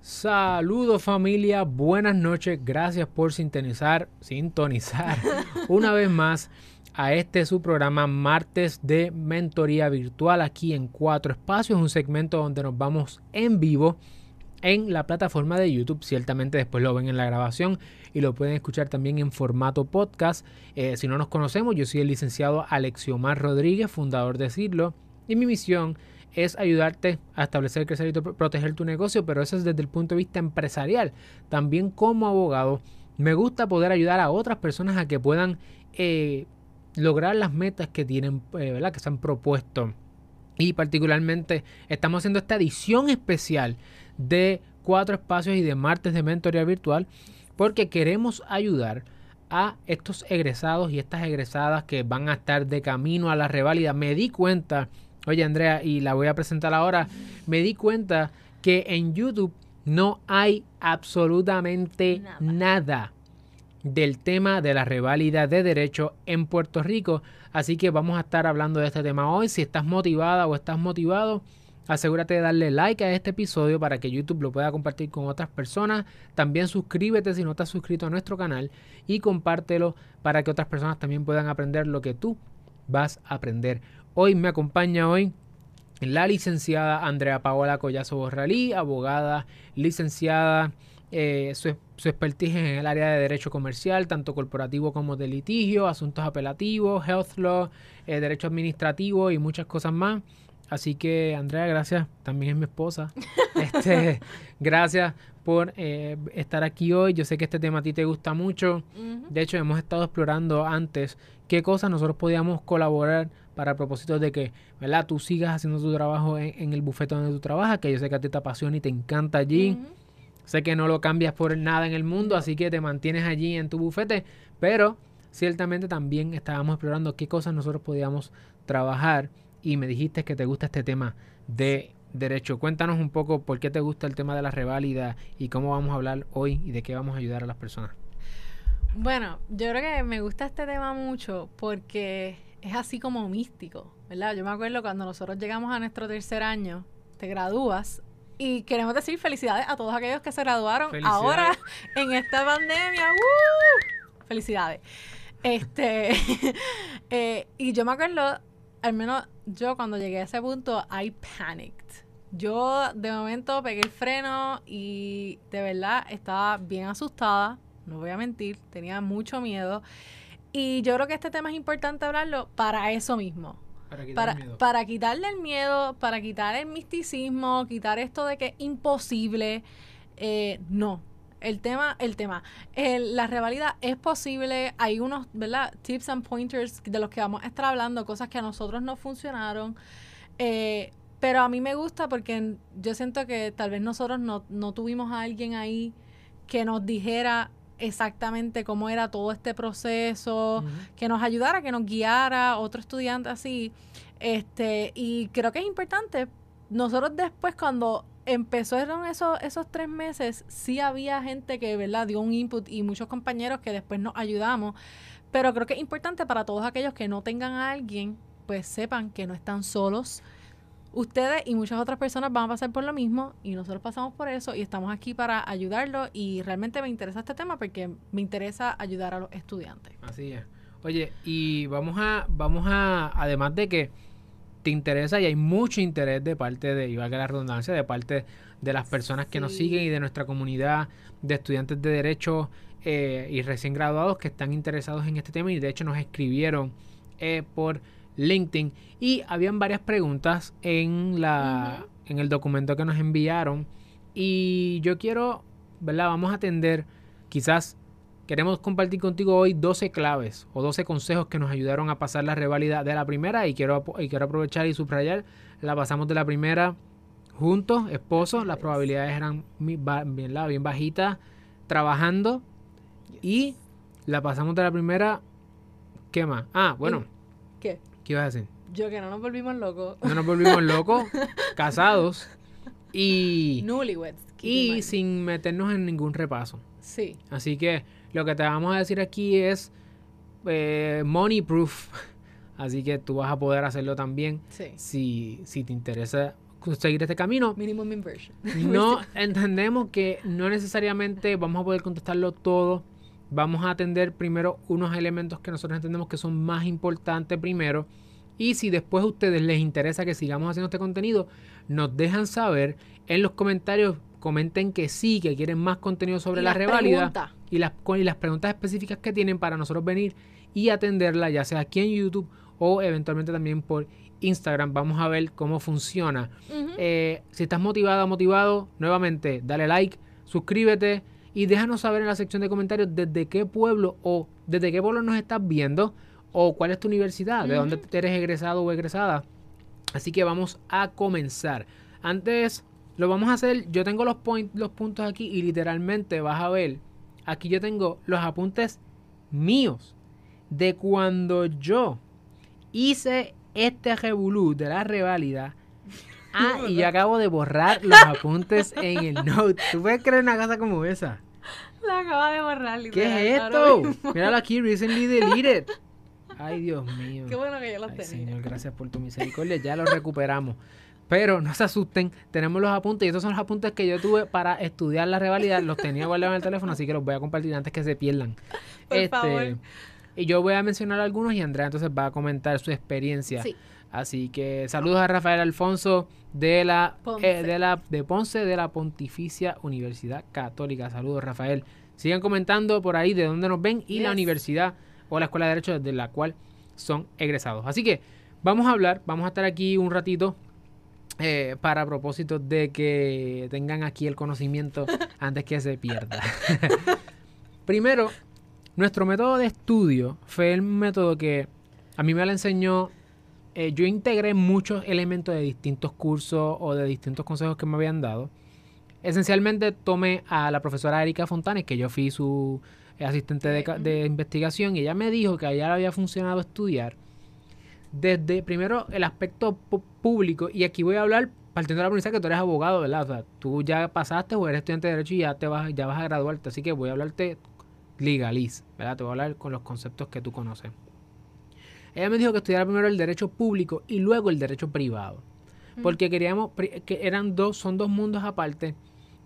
Saludos familia, buenas noches, gracias por sintonizar, sintonizar una vez más a este su programa Martes de Mentoría Virtual aquí en Cuatro Espacios, un segmento donde nos vamos en vivo en la plataforma de YouTube. Ciertamente después lo ven en la grabación y lo pueden escuchar también en formato podcast. Eh, si no nos conocemos, yo soy el licenciado Alexiomar Rodríguez, fundador de Cirlo, y mi misión es ayudarte a establecer, crecer y proteger tu negocio, pero eso es desde el punto de vista empresarial. También como abogado, me gusta poder ayudar a otras personas a que puedan eh, lograr las metas que tienen, eh, ¿verdad? Que se han propuesto. Y particularmente estamos haciendo esta edición especial de cuatro espacios y de martes de mentoría virtual porque queremos ayudar a estos egresados y estas egresadas que van a estar de camino a la reválida. Me di cuenta, oye Andrea, y la voy a presentar ahora, me di cuenta que en YouTube no hay absolutamente nada del tema de la reválida de derecho en Puerto Rico. Así que vamos a estar hablando de este tema hoy. Si estás motivada o estás motivado, asegúrate de darle like a este episodio para que YouTube lo pueda compartir con otras personas. También suscríbete si no estás suscrito a nuestro canal y compártelo para que otras personas también puedan aprender lo que tú vas a aprender. Hoy me acompaña hoy la licenciada Andrea Paola Collazo Borralí, abogada licenciada eh, su, expertise en el área de derecho comercial, tanto corporativo como de litigio, asuntos apelativos, health law, eh, derecho administrativo y muchas cosas más. Así que, Andrea, gracias. También es mi esposa. Este, gracias por eh, estar aquí hoy. Yo sé que este tema a ti te gusta mucho. De hecho, hemos estado explorando antes qué cosas nosotros podíamos colaborar para propósito de que, ¿verdad? Tú sigas haciendo tu trabajo en, el bufete donde tú trabajas, que yo sé que a ti te apasiona y te encanta allí. Sé que no lo cambias por nada en el mundo, así que te mantienes allí en tu bufete, pero ciertamente también estábamos explorando qué cosas nosotros podíamos trabajar y me dijiste que te gusta este tema de derecho. Cuéntanos un poco por qué te gusta el tema de la reválida y cómo vamos a hablar hoy y de qué vamos a ayudar a las personas. Bueno, yo creo que me gusta este tema mucho porque es así como místico, ¿verdad? Yo me acuerdo cuando nosotros llegamos a nuestro tercer año, te gradúas y queremos decir felicidades a todos aquellos que se graduaron ahora en esta pandemia. Felicidades. Este, eh, y yo me acuerdo, al menos yo cuando llegué a ese punto, I panicked. Yo de momento pegué el freno y de verdad estaba bien asustada, no voy a mentir, tenía mucho miedo. Y yo creo que este tema es importante hablarlo para eso mismo, para, quitarle el miedo, para quitar el misticismo, quitar esto de que es imposible. Eh, no. El tema, el tema. la revalida es posible. Hay unos, ¿verdad? Tips and pointers de los que vamos a estar hablando, cosas que a nosotros no funcionaron. Eh, pero a mí me gusta porque yo siento que tal vez nosotros no, no tuvimos a alguien ahí que nos dijera exactamente cómo era todo este proceso, que nos ayudara, que nos guiara, otro estudiante así. Este, y creo que es importante. Nosotros después, cuando empezaron esos, esos tres meses, sí había gente que, ¿verdad?, dio un input y muchos compañeros que después nos ayudamos. Pero creo que es importante para todos aquellos que no tengan a alguien, pues sepan que no están solos, Ustedes y muchas otras personas van a pasar por lo mismo y nosotros pasamos por eso y estamos aquí para ayudarlo y realmente me interesa este tema porque me interesa ayudar a los estudiantes. Así es. Oye, y vamos a, vamos a, además de que te interesa y hay mucho interés de parte de, y valga la redundancia, de parte de las personas que nos siguen y de nuestra comunidad de estudiantes de derecho eh, y recién graduados que están interesados en este tema y de hecho nos escribieron eh, por LinkedIn y habían varias preguntas en la en el documento que nos enviaron y yo quiero, ¿verdad? Vamos a atender quizás queremos compartir contigo hoy 12 claves o 12 consejos que nos ayudaron a pasar la reválida de la primera y quiero y quiero aprovechar y subrayar, la pasamos de la primera juntos, esposos, las probabilidades eran bien, bien bajitas trabajando y la pasamos de la primera ¿qué más? Ah, bueno. ¿Qué? ¿Qué ibas a decir? Yo que no nos volvimos locos. No nos volvimos locos, casados y... Newlyweds. Y sin meternos en ningún repaso. Sí. Así que lo que te vamos a decir aquí es eh, money proof. Así que tú vas a poder hacerlo también sí. si, si te interesa seguir este camino. Minimum inversion. No entendemos que no necesariamente vamos a poder contestarlo todo. Vamos a atender primero unos elementos que nosotros entendemos que son más importantes primero. Y si después a ustedes les interesa que sigamos haciendo este contenido, nos dejan saber en los comentarios. Comenten que sí, que quieren más contenido sobre Y la reválida y las, y las preguntas específicas que tienen para nosotros venir y atenderla, ya sea aquí en YouTube o eventualmente también por Instagram. Vamos a ver cómo funciona. Eh, si estás motivada, motivado, nuevamente, dale like, suscríbete y déjanos saber en la sección de comentarios desde qué pueblo o desde qué pueblo nos estás viendo o cuál es tu universidad, de dónde eres egresado o egresada. Así que vamos a comenzar. Antes lo vamos a hacer, yo tengo los, point- los puntos aquí y literalmente vas a ver, aquí yo tengo los apuntes míos de cuando yo hice este revolú de la reválida. Ah, y yo acabo de borrar los apuntes en el note. ¿Tú puedes creer una cosa como esa? La acaba de borrar, ¿Qué es esto? Míralo aquí, recently deleted. Ay, Dios mío. Qué bueno que yo los Ay, tenía. Señor, gracias por tu misericordia. Ya los recuperamos. Pero no se asusten, tenemos los apuntes y estos son los apuntes que yo tuve para estudiar la rivalidad. Los tenía guardados en el teléfono, así que los voy a compartir antes que se pierdan. Este, Por favor. Y yo voy a mencionar algunos y Andrea entonces va a comentar su experiencia. Sí. Así que saludos a Rafael Alfonso de la Ponce. eh, de la de Ponce de la Pontificia Universidad Católica. Saludos Rafael. Sigan comentando por ahí de dónde nos ven y la universidad o la escuela de derecho de la cual son egresados. Así que vamos a hablar, vamos a estar aquí un ratito eh, para propósito de que tengan aquí el conocimiento antes que se pierda. Primero, nuestro método de estudio fue el método que a mí me lo enseñó. Eh, yo integré muchos elementos de distintos cursos o de distintos consejos que me habían dado. Esencialmente tomé a la profesora Erika Fontanes, que yo fui su eh, asistente de, investigación, y ella me dijo que a ella le había funcionado estudiar desde primero el aspecto público, y aquí voy a hablar partiendo de la premisa que tú eres abogado, ¿verdad? O sea, tú ya pasaste o eres estudiante de derecho y ya te vas, ya vas a graduarte, así que voy a hablarte legaliz, ¿verdad? Te voy a hablar con los conceptos que tú conoces. Ella me dijo que estudiara primero el derecho público y luego el derecho privado. Porque queríamos, que eran dos, son dos mundos aparte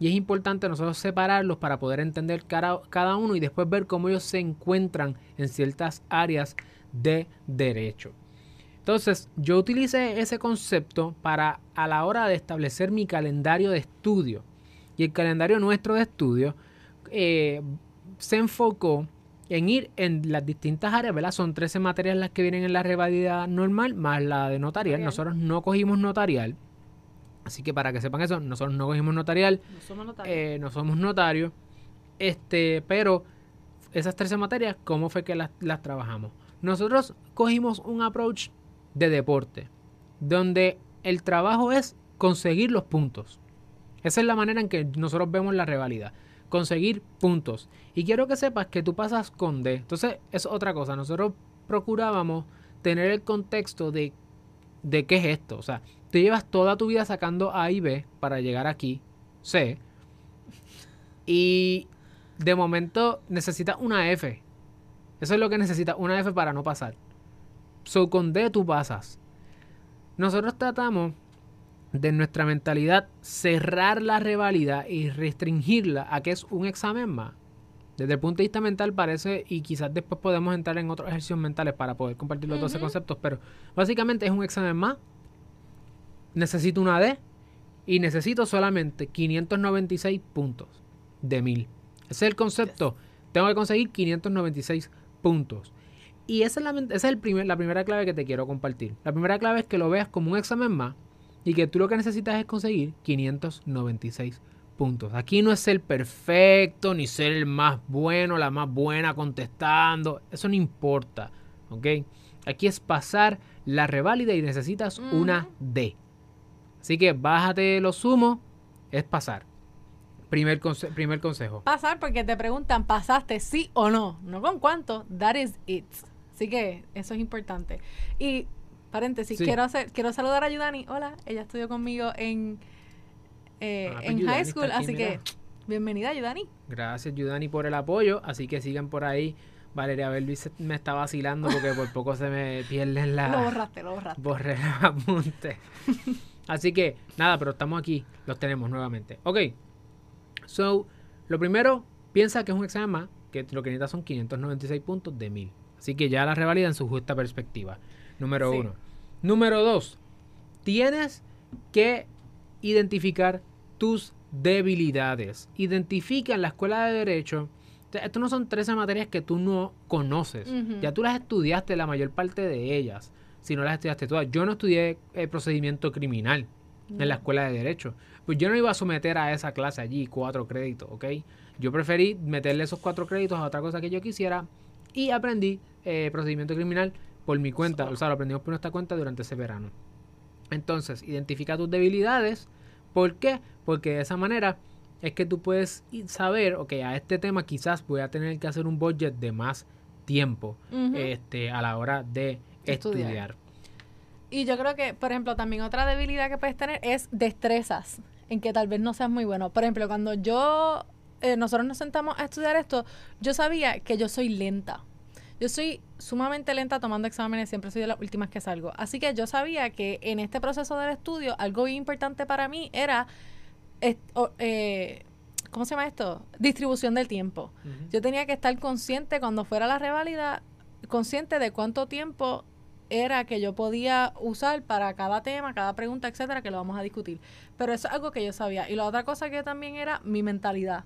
y es importante nosotros separarlos para poder entender cada, cada uno y después ver cómo ellos se encuentran en ciertas áreas de derecho. Entonces, yo utilicé ese concepto para a la hora de establecer mi calendario de estudio. Y el calendario nuestro de estudio eh, se enfocó en ir en las distintas áreas, ¿verdad? Son 13 materias las que vienen en la rivalidad normal, más la de notarial. Nosotros no cogimos notarial. Así que para que sepan eso, nosotros no cogimos notarial, No somos notarios. eh, no somos notarios. Este, pero esas 13 materias, ¿cómo fue que las, las trabajamos? Nosotros cogimos un approach de deporte, donde el trabajo es conseguir los puntos. Esa es la manera en que nosotros vemos la rivalidad. Conseguir puntos. Y quiero que sepas que tú pasas con D. Entonces, es otra cosa. Nosotros procurábamos tener el contexto de, de qué es esto. O sea, tú llevas toda tu vida sacando A y B para llegar aquí, C. Y de momento necesitas una F. Eso es lo que necesitas, una F para no pasar. So, con D tú pasas. Nosotros tratamos de nuestra mentalidad cerrar la rivalidad y restringirla a que es un examen más. Desde el punto de vista mental parece, y quizás después podemos entrar en otros ejercicios mentales para poder compartir los 12 Ujú. conceptos, pero básicamente es un examen más. Necesito una D y necesito solamente 596 puntos de 1000. Ese es el concepto. Tengo que conseguir 596 puntos. Y esa es, la, esa es el primer, la primera clave que te quiero compartir. La primera clave es que lo veas como un examen más y que tú lo que necesitas es conseguir 596 puntos. Aquí no es ser perfecto, ni ser el más bueno, la más buena contestando. Eso no importa. ¿Ok? Aquí es pasar la reválida y necesitas una D. Así que bájate lo sumo, es pasar. Primer, conse- primer consejo. Pasar porque te preguntan, ¿pasaste sí o no? No con cuánto, that is it. Así que eso es importante. Y paréntesis, Sí. quiero hacer, quiero saludar a Yudani. Hola, ella estudió conmigo en, eh, Ah, pues en Yudani high school, aquí, así mira. que bienvenida Yudani. Gracias, Yudani, por el apoyo. Así que sigan por ahí. Valeria Belvis me está vacilando porque por poco se me pierden Lo la. borraste, lo borraste. Borré los apuntes. Así que, nada, pero estamos aquí, los tenemos nuevamente. Ok, so, lo primero, piensa que es un examen más, que lo que necesita son 596 puntos de 1000. Así que ya la revalida en su justa perspectiva. Número Sí. uno. Número dos, tienes que identificar tus debilidades. Identifica en la escuela de Derecho. o sea, Estos no son 13 materias que tú no conoces. Ya tú las estudiaste, la mayor parte de ellas. Si no las estudiaste todas. Yo no estudié el procedimiento criminal en la escuela de Derecho. Pues yo no iba a someter a esa clase allí cuatro créditos, ¿ok? Yo preferí meterle esos cuatro créditos a otra cosa que yo quisiera y aprendí eh, procedimiento criminal por mi cuenta. O sea, lo aprendimos por nuestra cuenta durante ese verano. Entonces, identifica tus debilidades. ¿Por qué? Porque de esa manera es que tú puedes saber, ok, a este tema quizás voy a tener que hacer un budget de más tiempo este, a la hora de Estudiar. estudiar. Y yo creo que, por ejemplo, también otra debilidad que puedes tener es destrezas, en que tal vez no seas muy bueno. Por ejemplo, cuando yo, eh, nosotros nos sentamos a estudiar esto, yo sabía que yo soy lenta. Yo soy sumamente lenta tomando exámenes, siempre soy de las últimas que salgo. Así que yo sabía que en este proceso del estudio, algo bien importante para mí era, eh, ¿cómo se llama esto? Distribución del tiempo. Yo tenía que estar consciente cuando fuera la reválida, consciente de cuánto tiempo era que yo podía usar para cada tema, cada pregunta, etcétera, que lo vamos a discutir. Pero eso es algo que yo sabía. Y la otra cosa que también era mi mentalidad.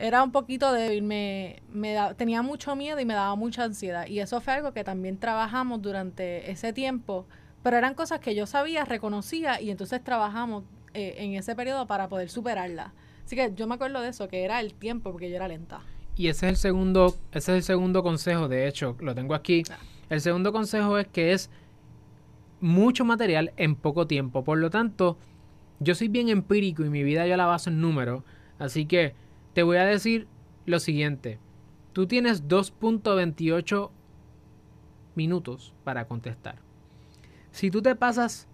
Era un poquito débil, me, me da- tenía mucho miedo y me daba mucha ansiedad. Y eso fue algo que también trabajamos durante ese tiempo. Pero eran cosas que yo sabía, reconocía y entonces trabajamos eh, en ese periodo para poder superarlas. Así que yo me acuerdo de eso, que era el tiempo, porque yo era lenta. Y ese es el segundo, ese es el segundo consejo, de hecho, lo tengo aquí. Ah. El segundo consejo es que es mucho material en poco tiempo. Por lo tanto, yo soy bien empírico y mi vida yo la baso en números. Así que te voy a decir lo siguiente. Tú tienes 2.28 minutos para contestar. Si tú te pasas,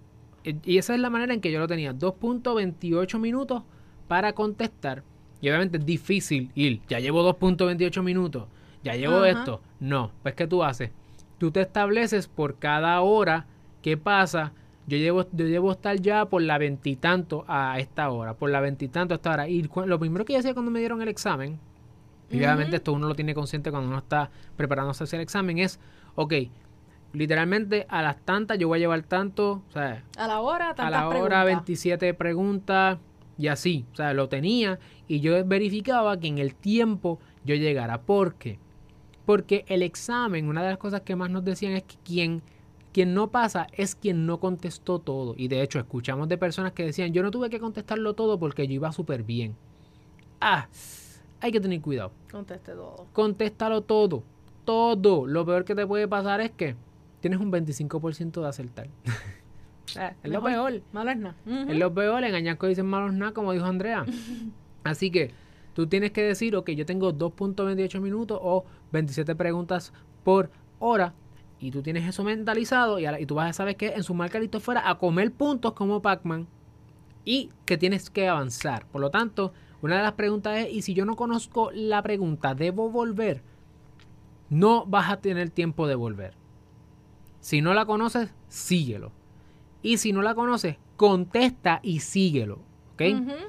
y esa es la manera en que yo lo tenía, 2.28 minutos para contestar. Y obviamente es difícil ir, ya llevo 2.28 minutos, ya llevo Ajá. esto. No, pues ¿qué tú haces? Tú te estableces por cada hora que pasa. Yo llevo, yo debo estar ya por la veintitanto a esta hora, por la veintitanto a esta hora. Y lo primero que yo hacía cuando me dieron el examen, y obviamente esto uno lo tiene consciente cuando uno está preparándose hacia el examen, es, ok, literalmente a las tantas yo voy a llevar tanto, o sea, A la hora, a tantas la hora preguntas. 27 preguntas y así, o sea, lo tenía y yo verificaba que en el tiempo yo llegara. ¿Por qué? Porque el examen, una de las cosas que más nos decían es que quien, quien no pasa es quien no contestó todo. Y de hecho, escuchamos de personas que decían, yo no tuve que contestarlo todo porque yo iba súper bien. Ah, hay que tener cuidado. Conteste todo. Contéstalo todo. Todo. Lo peor que te puede pasar es que tienes un 25% de acertar. Ah, es lo peor. Malo es nada. Ujú. Es lo peor, en Añasco dicen malos nada, como dijo Andrea. Así que tú tienes que decir, ok, yo tengo 2.28 minutos o 27 preguntas por hora. Y tú tienes eso mentalizado y, tú vas a saber que en su marca listo fuera a comer puntos como Pac-Man y que tienes que avanzar. Por lo tanto, una de las preguntas es, ¿y si yo no conozco la pregunta, debo volver? No vas a tener tiempo de volver. Si no la conoces, síguelo. Y si no la conoces, contesta y síguelo. ¿Ok?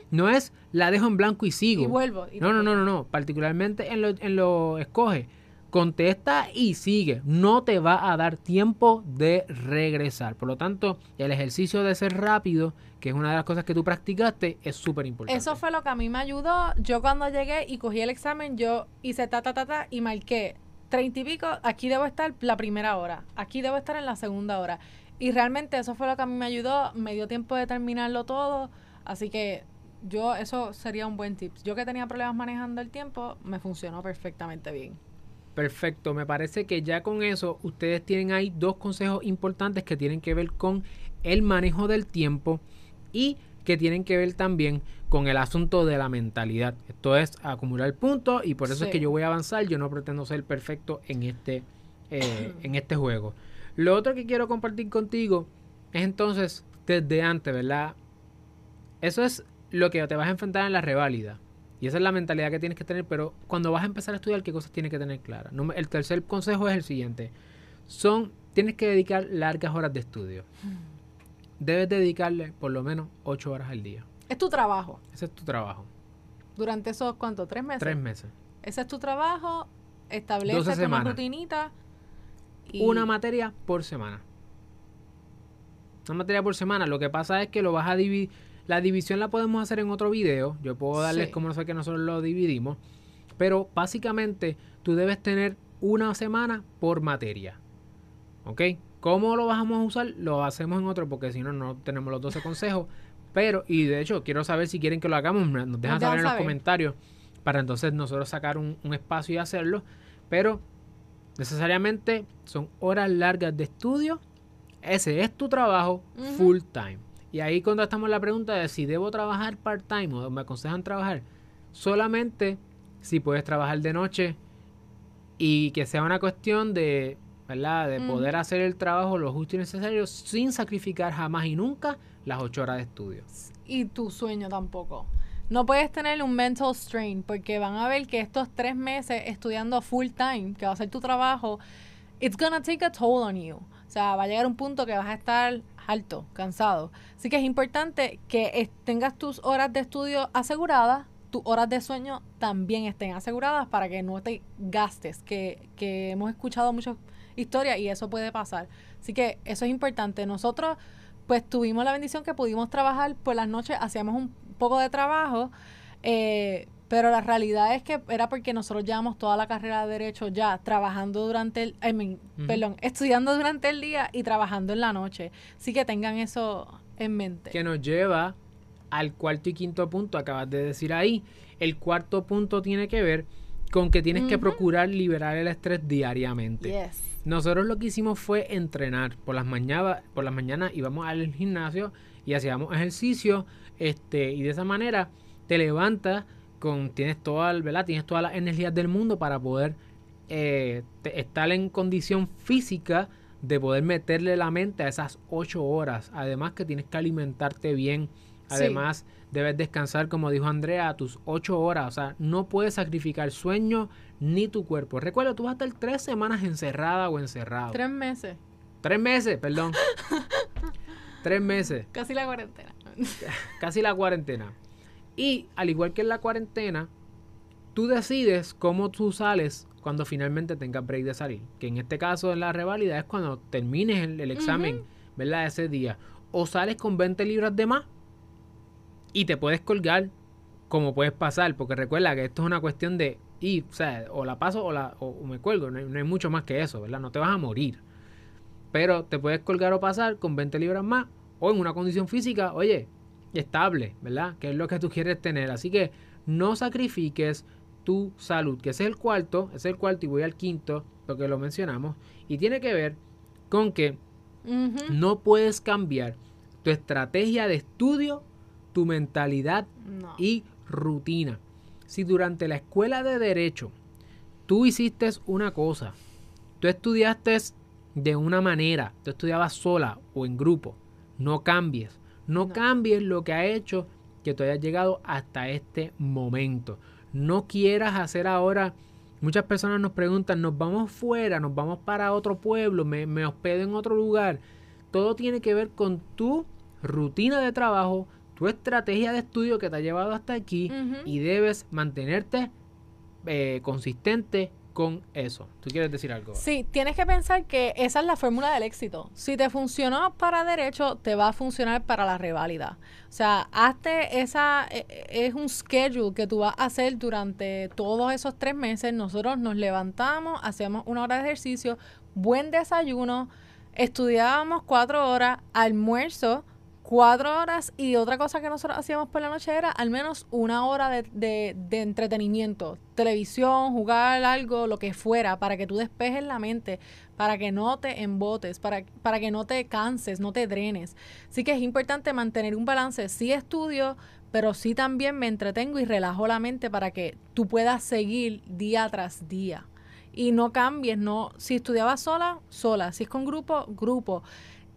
No es la dejo en blanco y sigo. Y vuelvo. y No, no, no, no, no. Particularmente en lo, en lo escoge. Contesta y sigue. No te va a dar tiempo de regresar. Por lo tanto, el ejercicio de ser rápido, que es una de las cosas que tú practicaste, es súper importante. Eso fue lo que a mí me ayudó. Yo cuando llegué y cogí el examen, yo hice ta, ta, ta, ta y marqué treinta y pico. Aquí debo estar la primera hora. Aquí debo estar en la segunda hora. Y realmente eso fue lo que a mí me ayudó. Me dio tiempo de terminarlo todo. Así que yo, eso sería un buen tip. Yo que tenía problemas manejando el tiempo, me funcionó perfectamente bien. Perfecto, me parece que ya con eso ustedes tienen ahí dos consejos importantes que tienen que ver con el manejo del tiempo y que tienen que ver también con el asunto de la mentalidad. Esto es acumular puntos y por eso es que yo voy a avanzar. Yo no pretendo ser perfecto en este, eh, en este juego. Lo otro que quiero compartir contigo es entonces desde antes, ¿verdad? Eso es lo que te vas a enfrentar en la reválida. Y esa es la mentalidad que tienes que tener, pero cuando vas a empezar a estudiar, ¿qué cosas tienes que tener claras? El tercer consejo es el siguiente. Son, tienes que dedicar largas horas de estudio. debes dedicarle por lo menos 8 horas al día. Es tu trabajo. Ese es tu trabajo. Durante esos, ¿cuánto? ¿Tres meses? Tres meses. Ese es tu trabajo, estableces una rutinita. Una materia por semana. Una materia por semana. Lo que pasa es que lo vas a dividir. La división la podemos hacer en otro video. Yo puedo darles cómo no sé que nosotros lo dividimos. Pero básicamente tú debes tener una semana por materia. ¿Ok? ¿Cómo lo vamos a usar? Lo hacemos en otro porque si no, no tenemos los 12 consejos. Pero, y de hecho, quiero saber si quieren que lo hagamos. Nos dejan saber en los comentarios para entonces nosotros sacar un, espacio y hacerlo. Pero necesariamente son horas largas de estudio. Ese es tu trabajo full time. Y ahí cuando estamos la pregunta de si debo trabajar part time o me aconsejan trabajar, solamente si puedes trabajar de noche y que sea una cuestión de, ¿verdad? De poder hacer el trabajo lo justo y necesario sin sacrificar jamás y nunca las ocho horas de estudio. Y tu sueño tampoco. No puedes tener un mental strain porque van a ver que estos tres meses estudiando full time, que va a ser tu trabajo, it's gonna take a toll on you. O sea, va a llegar un punto que vas a estar alto, cansado. Así que es importante que tengas tus horas de estudio aseguradas, tus horas de sueño también estén aseguradas para que no te gastes, que, que hemos escuchado muchas historias y eso puede pasar. Así que eso es importante. Nosotros pues tuvimos la bendición que pudimos trabajar por las noches, hacíamos un poco de trabajo, eh, pero la realidad es que era porque nosotros llevamos toda la carrera de derecho ya trabajando durante el, I perdón, estudiando durante el día y trabajando en la noche. Así que tengan eso en mente. Que nos lleva al cuarto y quinto punto, acabas de decir ahí. El cuarto punto tiene que ver con que tienes que procurar liberar el estrés diariamente. Nosotros lo que hicimos fue entrenar por las mañanas, por las mañanas íbamos al gimnasio y hacíamos ejercicio, este, y de esa manera te levantas con, tienes toda, ¿verdad? Tienes todas las energías del mundo para poder eh, estar en condición física de poder meterle la mente a esas ocho horas. Además que tienes que alimentarte bien. Además, debes descansar, como dijo Andrea, a tus ocho horas. O sea, no puedes sacrificar sueño ni tu cuerpo. Recuerda, tú vas a estar tres semanas encerrada o encerrado. Tres meses. Tres meses, perdón. tres meses. Casi la cuarentena. Casi la cuarentena. Y al igual que en la cuarentena, tú decides cómo tú sales cuando finalmente tengas break de salir. Que en este caso en la reválida es cuando termines el, examen, ¿verdad? Ese día. O sales con 20 libras de más y te puedes colgar como puedes pasar. Porque recuerda que esto es una cuestión de ir, o sea, o la paso o, la, o, me cuelgo. No hay, no hay, mucho más que eso, ¿verdad? No te vas a morir. Pero te puedes colgar o pasar con 20 libras más o en una condición física, oye, estable, ¿verdad? Que es lo que tú quieres tener. Así que no sacrifiques tu salud, que ese es el cuarto, ese es el cuarto y voy al quinto, porque lo mencionamos, y tiene que ver con que no puedes cambiar tu estrategia de estudio, tu mentalidad y rutina. Si durante la escuela de derecho tú hiciste una cosa, tú estudiaste de una manera, tú estudiabas sola o en grupo, no cambies. No, cambies lo que ha hecho que tú hayas llegado hasta este momento. No quieras hacer ahora. Muchas personas nos preguntan, nos vamos fuera, nos vamos para otro pueblo, me, me hospedo en otro lugar. Todo tiene que ver con tu rutina de trabajo, tu estrategia de estudio que te ha llevado hasta aquí y debes mantenerte eh, consistente con eso. ¿Tú quieres decir algo? Sí, tienes que pensar que esa es la fórmula del éxito. Si te funcionó para derecho, te va a funcionar para la reválida. O sea, hazte esa, e, e, es un schedule que tú vas a hacer durante todos esos tres meses. Nosotros nos levantamos, hacemos una hora de ejercicio, buen desayuno, estudiábamos cuatro horas, almuerzo, cuatro horas y otra cosa que nosotros hacíamos por la noche era al menos una hora de, entretenimiento, televisión, jugar algo, lo que fuera, para que tú despejes la mente, para que no te embotes, para, para que no te canses, no te drenes. Así que es importante mantener un balance, sí estudio, pero sí también me entretengo y relajo la mente para que tú puedas seguir día tras día. Y no cambies, no, si estudiabas sola, sola, si es con grupo, grupo.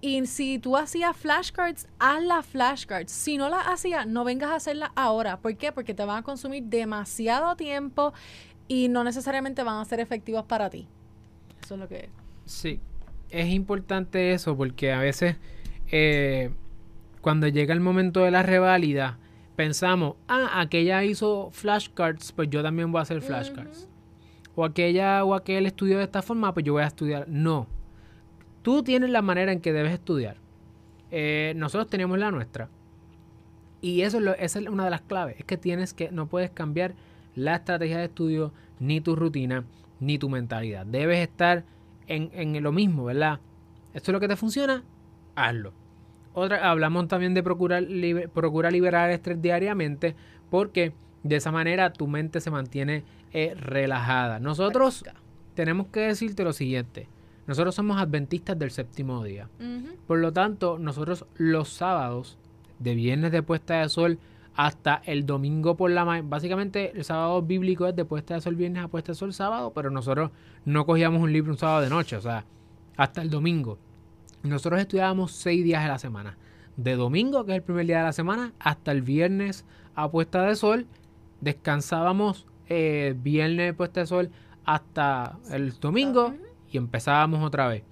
Y si tú hacías flashcards, haz las flashcards. Si no las hacías, no vengas a hacerlas ahora. ¿Por qué? Porque te van a consumir demasiado tiempo y no necesariamente van a ser efectivas para ti. Eso es lo que... Sí, es importante eso porque a veces eh, cuando llega el momento de la reválida, pensamos, ah, aquella hizo flashcards, pues yo también voy a hacer flashcards. O aquella o aquel estudió de esta forma, pues yo voy a estudiar. No. Tú tienes la manera en que debes estudiar. Eh, nosotros tenemos la nuestra. Y eso es lo, esa es una de las claves. Es que tienes que, no puedes cambiar la estrategia de estudio, ni tu rutina, ni tu mentalidad. Debes estar en, en lo mismo, ¿verdad? Esto es lo que te funciona, hazlo. Otra, hablamos también de procurar, procurar liberar el estrés diariamente porque de esa manera tu mente se mantiene eh, relajada. Nosotros tenemos que decirte lo siguiente. Nosotros somos adventistas del séptimo día. Por lo tanto, nosotros los sábados, de viernes de puesta de sol hasta el domingo por la mañana, básicamente el sábado bíblico es de puesta de sol viernes a puesta de sol sábado, pero nosotros no cogíamos un libro un sábado de noche, o sea, hasta el domingo. Nosotros estudiábamos seis días de la semana. De domingo, que es el primer día de la semana, hasta el viernes a puesta de sol. Descansábamos eh, viernes puesta de sol hasta el domingo y empezábamos otra vez.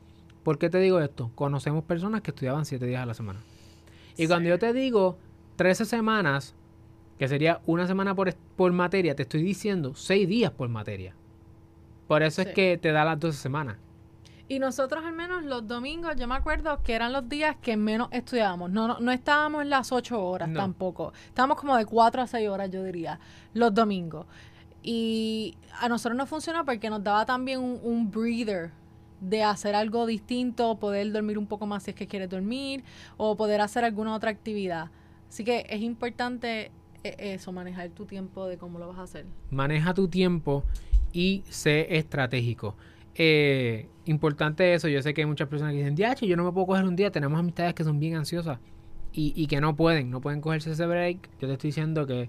¿Por qué te digo esto? Conocemos personas que estudiaban siete días a la semana. Y cuando yo te digo 13 semanas, que sería una semana por, por materia, te estoy diciendo seis días por materia. Por eso es que te da las 12 semanas. Y nosotros al menos los domingos, yo me acuerdo que eran los días que menos estudiábamos. No, no, estábamos en las ocho horas tampoco. Estábamos como de cuatro a seis horas, yo diría, los domingos. Y a nosotros nos funcionó porque nos daba también un, breather de hacer algo distinto, poder dormir un poco más si es que quieres dormir, o poder hacer alguna otra actividad. Así que es importante eh, eso, manejar tu tiempo de cómo lo vas a hacer. Maneja tu tiempo y sé estratégico. Eh, importante eso, yo sé que hay muchas personas que dicen, diache, yo no me puedo coger un día, tenemos amistades que son bien ansiosas y, que no pueden, no pueden cogerse ese break. Yo te estoy diciendo que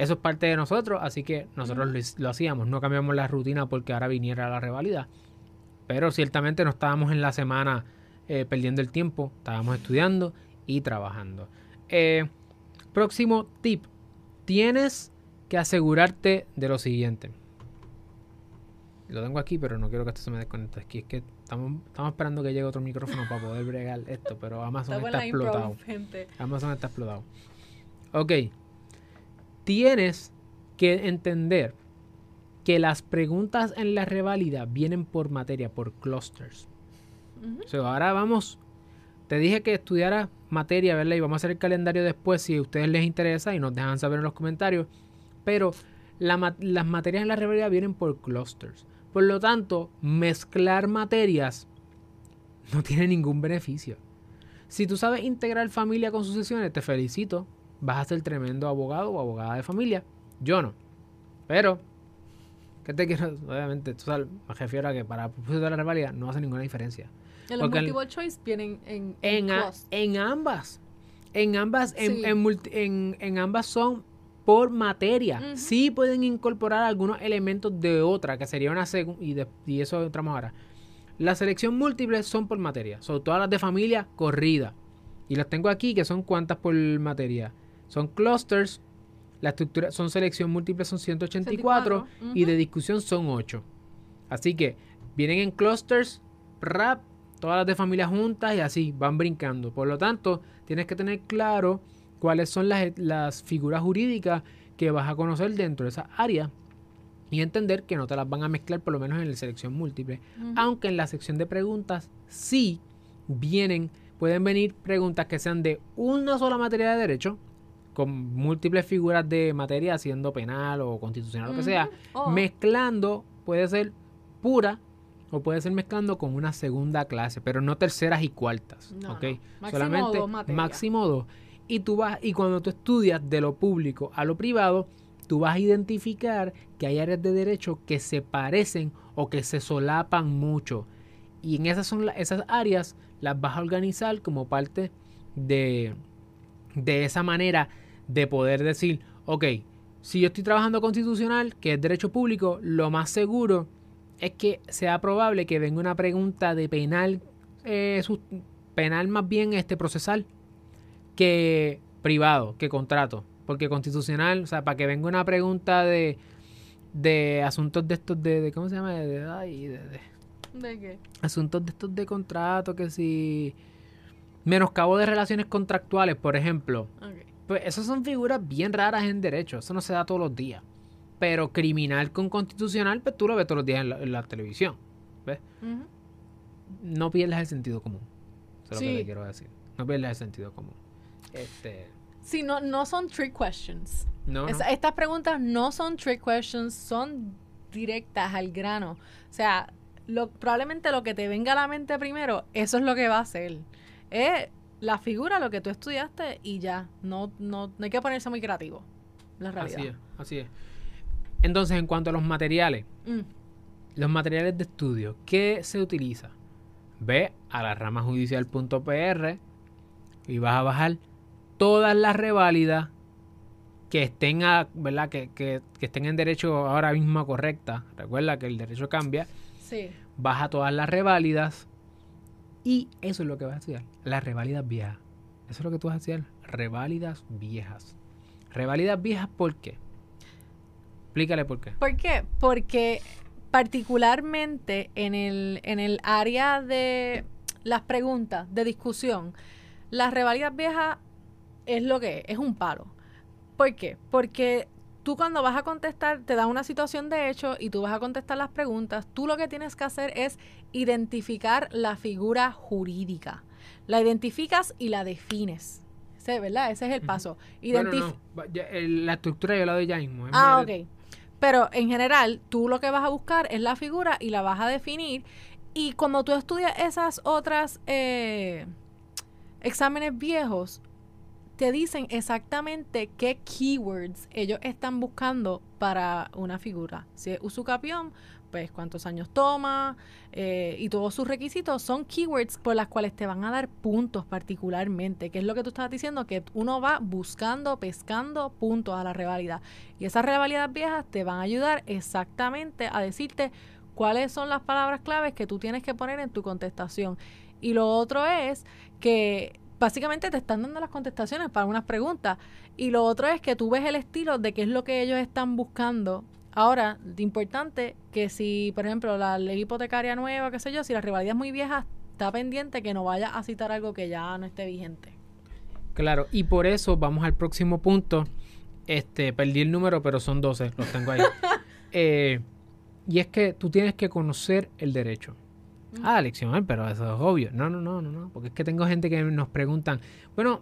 eso es parte de nosotros, así que nosotros lo, hacíamos, no cambiamos la rutina porque ahora viniera la rivalidad. Pero ciertamente no estábamos en la semana eh, perdiendo el tiempo, estábamos estudiando y trabajando. Eh, próximo tip, tienes que asegurarte de lo siguiente. Lo tengo aquí, pero no quiero que esto se me desconecte. Aquí es que estamos, estamos esperando que llegue otro micrófono para poder bregar esto, pero Amazon está, explotado. Amazon está explotado. Ok. Tienes que entender que las preguntas en la reválida vienen por materia, por clusters. ahora vamos. Te dije que estudiara materia, ¿verdad? Y vamos a hacer el calendario después si a ustedes les interesa y nos dejan saber en los comentarios. Pero las materias en la reválida vienen por clusters. Por lo tanto, mezclar materias no tiene ningún beneficio. Si tú sabes integrar familia con sucesiones, te felicito. Vas a ser tremendo abogado o abogada de familia. Yo no. Pero, ¿qué te quiero? Obviamente, tú sabes, me refiero a que para propósito de la rivalidad no hace ninguna diferencia. En los multiple choice vienen en, en, en, ambas. En ambas, en, en, en, ambas son por materia. Sí pueden incorporar algunos elementos de otra, que sería una segunda, y, y, eso entramos ahora. La selección múltiple son por materia, son todas las de familia corrida. Y las tengo aquí, que son cuántas por materia. Son clusters, la estructura son selección múltiple son 184 y de discusión son 8. Así que vienen en clusters, rap, todas las de familia juntas y así van brincando. Por lo tanto, tienes que tener claro cuáles son las, figuras jurídicas que vas a conocer dentro de esa área y entender que no te las van a mezclar por lo menos en la selección múltiple. Aunque en la sección de preguntas sí vienen, pueden venir preguntas que sean de una sola materia de derecho, con múltiples figuras de materia, siendo penal o constitucional, o lo que sea, oh. mezclando, puede ser pura o puede ser mezclando con una segunda clase, pero no terceras y cuartas. Solamente máximo dos. Y tú vas, y cuando tú estudias de lo público a lo privado, tú vas a identificar que hay áreas de derecho que se parecen o que se solapan mucho. Y en esas son esas áreas las vas a organizar como parte de, de esa manera de poder decir, ok, si yo estoy trabajando constitucional, que es derecho público, lo más seguro es que sea probable que venga una pregunta de penal, eh, penal más bien este procesal, que privado, que contrato. Porque constitucional, o sea, para que venga una pregunta de, de asuntos de estos de, ¿cómo se llama? De, de, de, qué? Asuntos de estos de contrato, que si... Menoscabo de relaciones contractuales, por ejemplo. Pues esas son figuras bien raras en derecho. Eso no se da todos los días. Pero criminal con constitucional, pues tú lo ves todos los días en la, en la televisión. ¿Ves? No pierdas el sentido común. Eso es lo que te quiero decir. No pierdas el sentido común. Este. Sí, no, no son trick questions. No, estas preguntas no son trick questions, son directas al grano. O sea, lo, probablemente lo que te venga a la mente primero, eso es lo que va a ser. Es la figura, lo que tú estudiaste y ya. No, no, no hay que ponerse muy creativo. La realidad. Así es, así es. Entonces, en cuanto a los materiales, Mm, los materiales de estudio, ¿qué se utiliza? Ve a la rama judicial.pr y vas a bajar todas las reválidas que estén a, ¿verdad? Que, que- que estén en derecho ahora mismo correcta. Recuerda que el derecho cambia. sí. Baja todas las reválidas y eso es lo que vas a estudiar. Las reválidas viejas. Eso es lo que tú vas a estudiar. Reválidas viejas. Reválidas viejas, ¿por qué? Explícale por qué. ¿Por qué? Porque particularmente en el, en el área de las preguntas de discusión, las revalidas viejas es lo que es, es un palo. ¿Por qué? Porque tú cuando vas a contestar, te da una situación de hecho y tú vas a contestar las preguntas, tú lo que tienes que hacer es identificar la figura jurídica. La identificas y la defines. Ese, ¿Verdad? Ese es el paso. Bueno, Identif- no, va- ya, el- la estructura yo la doy ya mismo. es Ah, ok. Pero en general, tú lo que vas a buscar es la figura y la vas a definir. Y cuando tú estudias esas otras eh, exámenes viejos, te dicen exactamente qué keywords ellos están buscando para una figura. Si es usucapión, pues cuántos años toma eh, y todos sus requisitos son keywords por las cuales te van a dar puntos particularmente, que es lo que tú estabas diciendo, que uno va buscando, pescando puntos a la revalida. Y esas revalidas viejas te van a ayudar exactamente a decirte cuáles son las palabras claves que tú tienes que poner en tu contestación. Y lo otro es que básicamente te están dando las contestaciones para unas preguntas. Y lo otro es que tú ves el estilo de qué es lo que ellos están buscando. Ahora, de importante que si, por ejemplo, la ley hipotecaria nueva, qué sé yo, si la rivalidad es muy vieja, está pendiente que no vaya a citar algo que ya no esté vigente. Claro, y por eso vamos al próximo punto. Este, perdí el número, pero son 12, los tengo ahí. Eh, y es que tú tienes que conocer el derecho. Ah, lección, pero eso es obvio. No, no, no, no, no. Porque es que tengo gente que nos preguntan, bueno,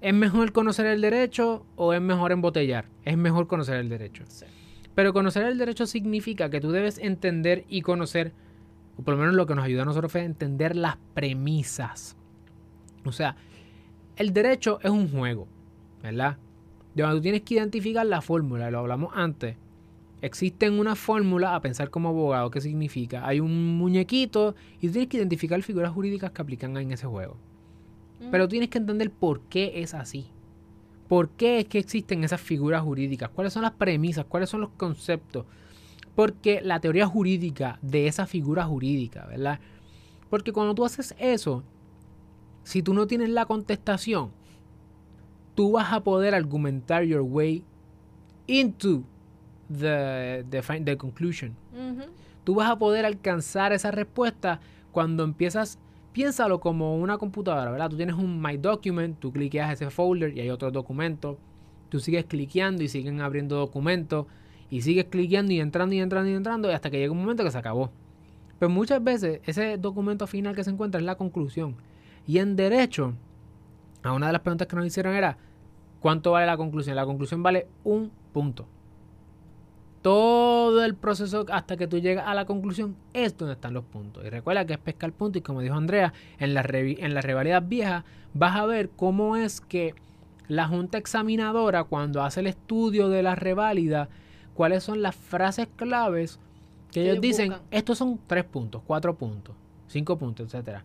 ¿es mejor conocer el derecho o es mejor embotellar? Es mejor conocer el derecho. Pero conocer el derecho significa que tú debes entender y conocer, o por lo menos lo que nos ayuda a nosotros fue entender las premisas. O sea, el derecho es un juego, ¿verdad? Donde tú tienes que identificar la fórmula, lo hablamos antes. Existen una fórmula a pensar como abogado, ¿qué significa? Hay un muñequito y tú tienes que identificar figuras jurídicas que aplican en ese juego. Pero tienes que entender por qué es así. ¿Por qué es que existen esas figuras jurídicas? ¿Cuáles son las premisas? ¿Cuáles son los conceptos? Porque la teoría jurídica de esa figura jurídica, ¿verdad? Porque cuando tú haces eso, si tú no tienes la contestación, tú vas a poder argumentar your way into the, the, fin- the conclusion. Tú vas a poder alcanzar esa respuesta cuando empiezas, piénsalo como una computadora, ¿verdad? Tú tienes un My Document, tú cliqueas ese folder y hay otro documento. Tú sigues cliqueando y siguen abriendo documentos y sigues cliqueando y entrando y entrando y entrando hasta que llega un momento que se acabó. Pero muchas veces ese documento final que se encuentra es la conclusión. Y en derecho, a una de las preguntas que nos hicieron era, ¿cuánto vale la conclusión? La conclusión vale un punto. Todo el proceso hasta que tú llegas a la conclusión es donde están los puntos. Y recuerda que es pescar puntos y como dijo Andrea, en revi- en rivalidades viejas vas a ver cómo es que la junta examinadora cuando hace el estudio de la reválida, cuáles son las frases claves que ellos ellos dicen, buscan. estos son tres puntos, cuatro puntos, cinco puntos, etcétera.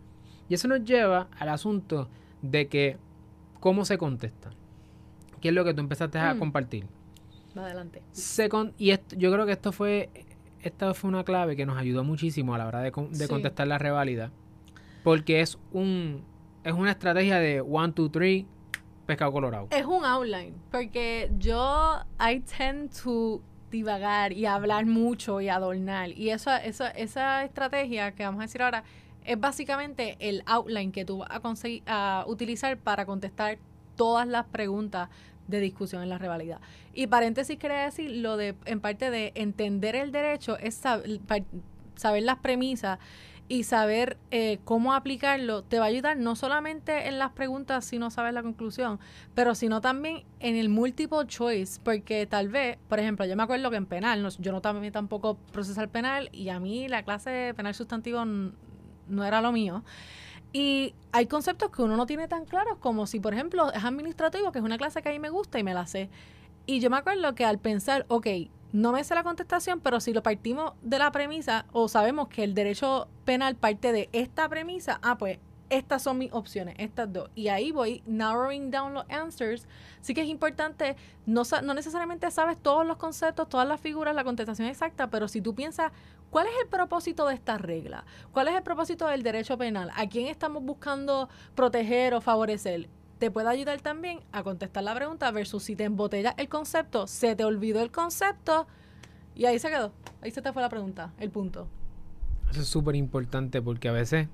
Y eso nos lleva al asunto de que cómo se contesta. ¿Qué es lo que tú empezaste a Mm. compartir? Adelante. Se con- y esto- yo creo que esto fue esta fue una clave que nos ayudó muchísimo a la hora de, con- de Sí. contestar la reválida. Porque es un es una estrategia de one, two, three, pescado colorado. Es un outline, porque yo I tend to divagar y hablar mucho y adornar. Y eso, eso, esa estrategia que vamos a decir ahora es básicamente el outline que tú vas a, conseguir, a utilizar para contestar todas las preguntas de discusión en la rivalidad. Y paréntesis quería decir lo de, en parte de entender el derecho, es saber las premisas y saber eh, cómo aplicarlo te va a ayudar no solamente en las preguntas si no sabes la conclusión, pero sino también en el multiple choice, porque tal vez, por ejemplo, yo me acuerdo que en penal, yo no también tampoco procesar penal y a mí la clase penal sustantivo no era lo mío. Y hay conceptos que uno no tiene tan claros como si, por ejemplo, es administrativo, que es una clase que a mí me gusta y me la sé. Y yo me acuerdo que al pensar, ok, no me sé la contestación, pero si lo partimos de la premisa o sabemos que el derecho penal parte de esta premisa, ah, pues estas son mis opciones, estas dos. Y ahí voy narrowing down los answers. Sí que es importante, no, no necesariamente sabes todos los conceptos, todas las figuras, la contestación exacta, pero si tú piensas, ¿cuál es el propósito de esta regla? ¿Cuál es el propósito del derecho penal? ¿A quién estamos buscando proteger o favorecer? te puede ayudar también a contestar la pregunta versus si te embotellas el concepto, se te olvidó el concepto y ahí se quedó. Ahí se te fue la pregunta, el punto. Eso es súper importante porque a veces,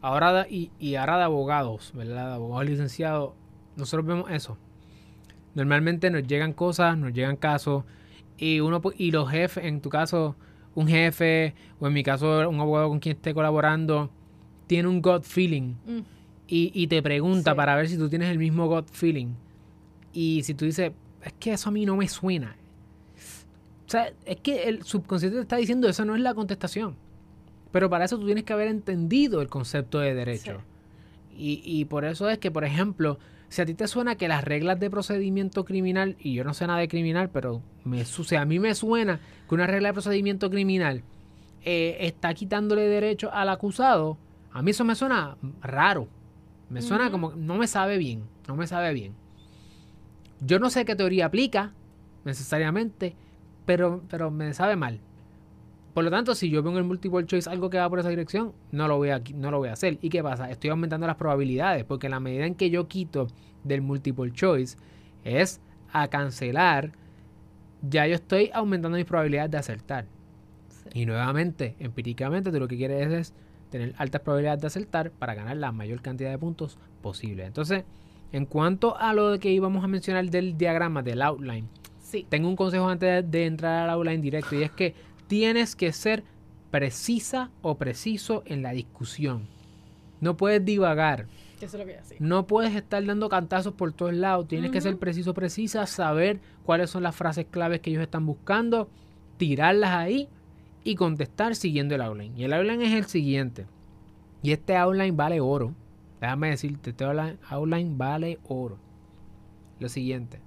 ahora y, y ahora de abogados, ¿verdad? De abogados licenciados, nosotros vemos eso. Normalmente nos llegan cosas, nos llegan casos y uno y los jefes, en tu caso, un jefe o en mi caso un abogado con quien esté colaborando, tiene un gut feeling. Mm y, te pregunta para ver si tú tienes el mismo gut feeling. Y si tú dices, es que eso a mí no me suena. O sea, es que el subconsciente te está diciendo, esa no es la contestación. Pero para eso tú tienes que haber entendido el concepto de derecho. Y, y por eso es que, por ejemplo, si a ti te suena que las reglas de procedimiento criminal, y yo no sé nada de criminal, pero me, o a mí me suena que una regla de procedimiento criminal eh, está quitándole derecho al acusado, a mí eso me suena raro. Me suena como, no me sabe bien, no me sabe bien. Yo no sé qué teoría aplica necesariamente, pero, pero me sabe mal. Por lo tanto, si yo veo en el multiple choice algo que va por esa dirección, no lo voy a, no lo voy a hacer. ¿Y qué pasa? Estoy aumentando las probabilidades, porque la medida en que yo quito del multiple choice es a cancelar, ya yo estoy aumentando mis probabilidades de acertar. Y nuevamente, empíricamente, tú lo que quieres es tener altas probabilidades de acertar para ganar la mayor cantidad de puntos posible. Entonces, en cuanto a lo que íbamos a mencionar del diagrama, del outline, sí. tengo un consejo antes de entrar al outline directo y es que tienes que ser precisa o preciso en la discusión. No puedes divagar. Eso es lo que no puedes estar dando cantazos por todos lados. Tienes que ser preciso, precisa, saber cuáles son las frases claves que ellos están buscando, tirarlas ahí y contestar siguiendo el outline. Y el outline es el siguiente. Y este outline vale oro. Déjame decirte, este outline vale oro. Lo siguiente.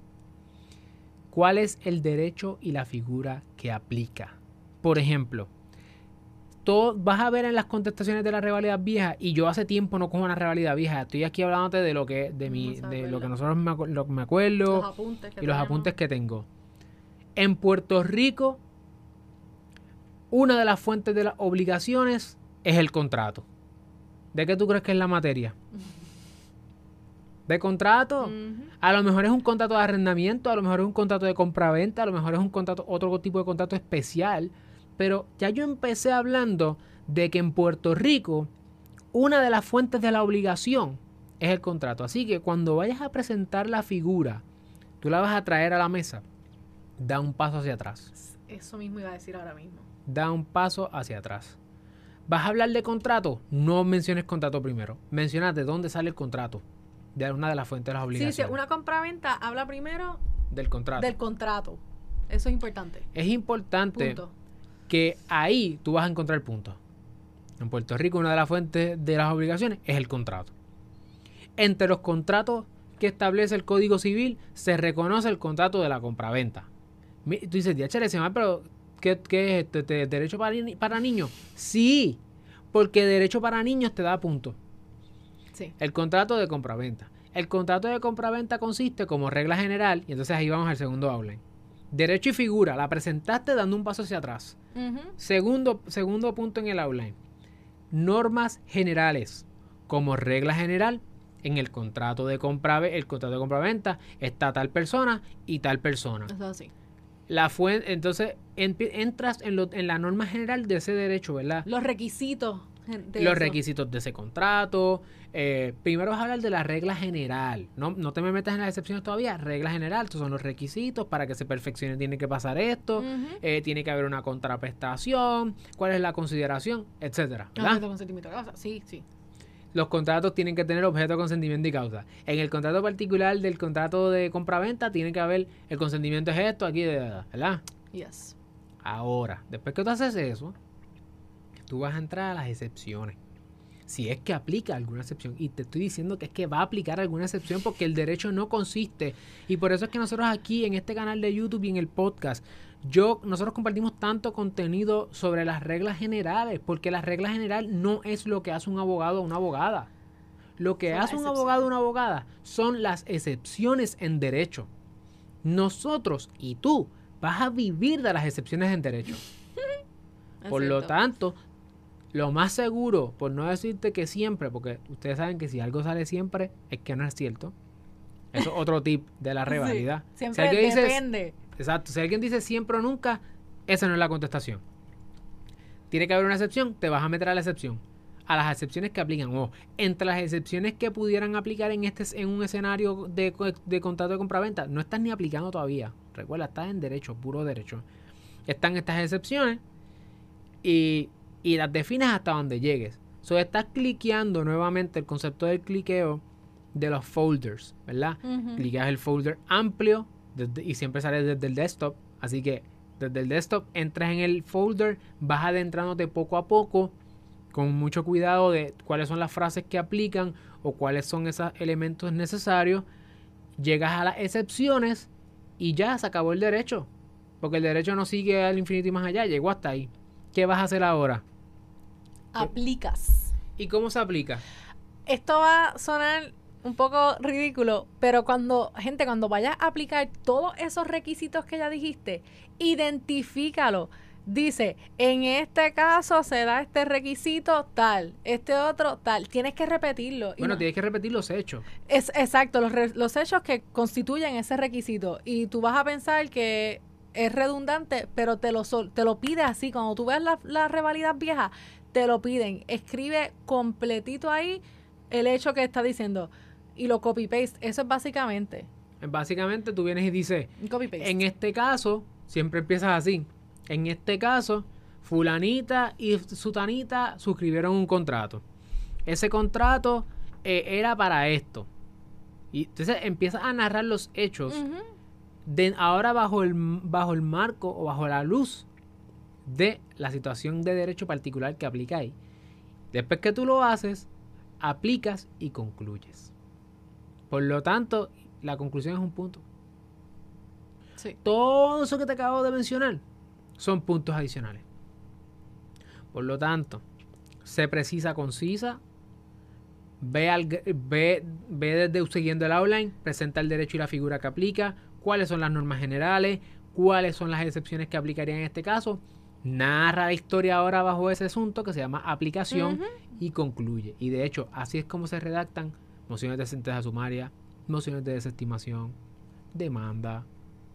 ¿Cuál es el derecho y la figura que aplica? Por ejemplo, todo, vas a ver en las contestaciones de la rivalidad vieja, y yo hace tiempo no cojo una rivalidad vieja, estoy aquí hablándote de lo que, de mi, de lo que nosotros me, me acuerdo y los apuntes que tengo. En Puerto Rico una de las fuentes de las obligaciones es el contrato. ¿De qué tú crees que es la materia? ¿De contrato? A lo mejor es un contrato de arrendamiento, a lo mejor es un contrato de compraventa, a lo mejor es un contrato, otro tipo de contrato especial. Pero ya yo empecé hablando de que en Puerto Rico una de las fuentes de la obligación es el contrato. Así que cuando vayas a presentar la figura, tú la vas a traer a la mesa, da un paso hacia atrás. Eso mismo iba a decir ahora mismo da un paso hacia atrás. ¿Vas a hablar de contrato? No menciones contrato primero. Mencionate dónde sale el contrato. De una de las fuentes de las obligaciones. Sí, sí, una compraventa habla primero del contrato. Del contrato. Eso es importante. Es importante que ahí tú vas a encontrar el punto. En Puerto Rico una de las fuentes de las obligaciones es el contrato. Entre los contratos que establece el Código Civil se reconoce el contrato de la compraventa. Tú dices, ya pero ¿Qué, es este, este? ¿Derecho para, para niños? Sí, porque derecho para niños te da punto. Sí. El contrato de compraventa. El contrato de compraventa consiste como regla general, y entonces ahí vamos al segundo outline. Derecho y figura, la presentaste dando un paso hacia atrás. segundo, segundo punto en el outline. Normas generales. Como regla general, en el contrato de compra el contrato de compraventa está tal persona y tal persona. Eso así. La fuente, entonces entras en, lo, en la norma general de ese derecho, ¿verdad? Los requisitos de los eso? requisitos de ese contrato. eh, primero vas a hablar de la regla general. No, no te me metas en las excepciones todavía. Regla general, estos son los requisitos. Para que se perfeccione tiene que pasar esto. Eh, tiene que haber una contraprestación. ¿Cuál es la consideración? Etcétera. ¿verdad? Consentimiento de causa. Sí, sí. Los contratos tienen que tener objeto, consentimiento y causa. En el contrato particular del contrato de compra-venta tiene que haber el consentimiento es esto, aquí, ¿verdad? Yes. Ahora, después que tú haces eso, tú vas a entrar a las excepciones. Si es que aplica alguna excepción. Y te estoy diciendo que es que va a aplicar alguna excepción porque el derecho no consiste. Y por eso es que nosotros aquí en este canal de YouTube y en el podcast, yo, nosotros compartimos tanto contenido sobre las reglas generales. Porque la regla general no es lo que hace un abogado o una abogada. Lo que hace un abogado o una abogada son las excepciones en derecho. Nosotros y tú vas a vivir de las excepciones en derecho. Por lo tanto, lo más seguro, por no decirte que siempre, porque ustedes saben que si algo sale siempre, es que no es cierto. Eso es otro tip de la Sí, rivalidad. Siempre alguien dice- depende. Exacto. Si alguien dice siempre o nunca, esa no es la contestación. Tiene que haber una excepción, te vas a meter a la excepción. A las excepciones que aplican. O entre las excepciones que pudieran aplicar en este en un escenario de, de contrato de compraventa, no estás ni aplicando todavía. Recuerda, estás en derecho, puro derecho. Están estas excepciones y, y las defines hasta donde llegues. So, estás cliqueando nuevamente el concepto del cliqueo de los folders, ¿verdad? Ujú. Clicas el folder amplio desde- y siempre sale desde el desktop. Así que desde el desktop entras en el folder, vas adentrándote poco a poco con mucho cuidado de cuáles son las frases que aplican o cuáles son esos elementos necesarios. Llegas a las excepciones y ya se acabó el derecho. Porque el derecho no sigue al infinito y más allá, llegó hasta ahí. ¿Qué vas a hacer ahora? Aplicas. ¿Y cómo se aplica? Esto va a sonar un poco ridículo, pero cuando, gente, cuando vayas a aplicar todos esos requisitos que ya dijiste, identifícalo. Dice, en este caso se da este requisito tal, este otro tal. Tienes que repetirlo. Y Bueno, no- tienes que repetir los hechos. Es exacto, los, re- los hechos que constituyen ese requisito. Y tú vas a pensar que es redundante, pero te lo, te lo pide así. Cuando tú ves las la revalidad viejas, te lo piden. Escribe completito ahí el hecho que está diciendo. Y lo copy-paste. Eso es básicamente. Básicamente tú vienes y dices, Copy-paste. En este caso, siempre empiezas así. En este caso, fulanita y sutanita suscribieron un contrato. Ese contrato eh, era para esto. Y entonces empiezas a narrar los hechos de ahora bajo el, bajo el marco o bajo la luz de la situación de derecho particular que aplica ahí. Después que tú lo haces, aplicas y concluyes. Por lo tanto, la conclusión es un punto. Sí. Todo eso que te acabo de mencionar son puntos adicionales. Por lo tanto, sé precisa, concisa. Ve, al, ve, ve desde siguiendo el outline, presenta el derecho y la figura que aplica, cuáles son las normas generales, cuáles son las excepciones que aplicarían en este caso. Narra la historia ahora bajo ese asunto que se llama aplicación y concluye. Y de hecho, así es como se redactan mociones de sentencia sumaria, mociones de desestimación, demanda,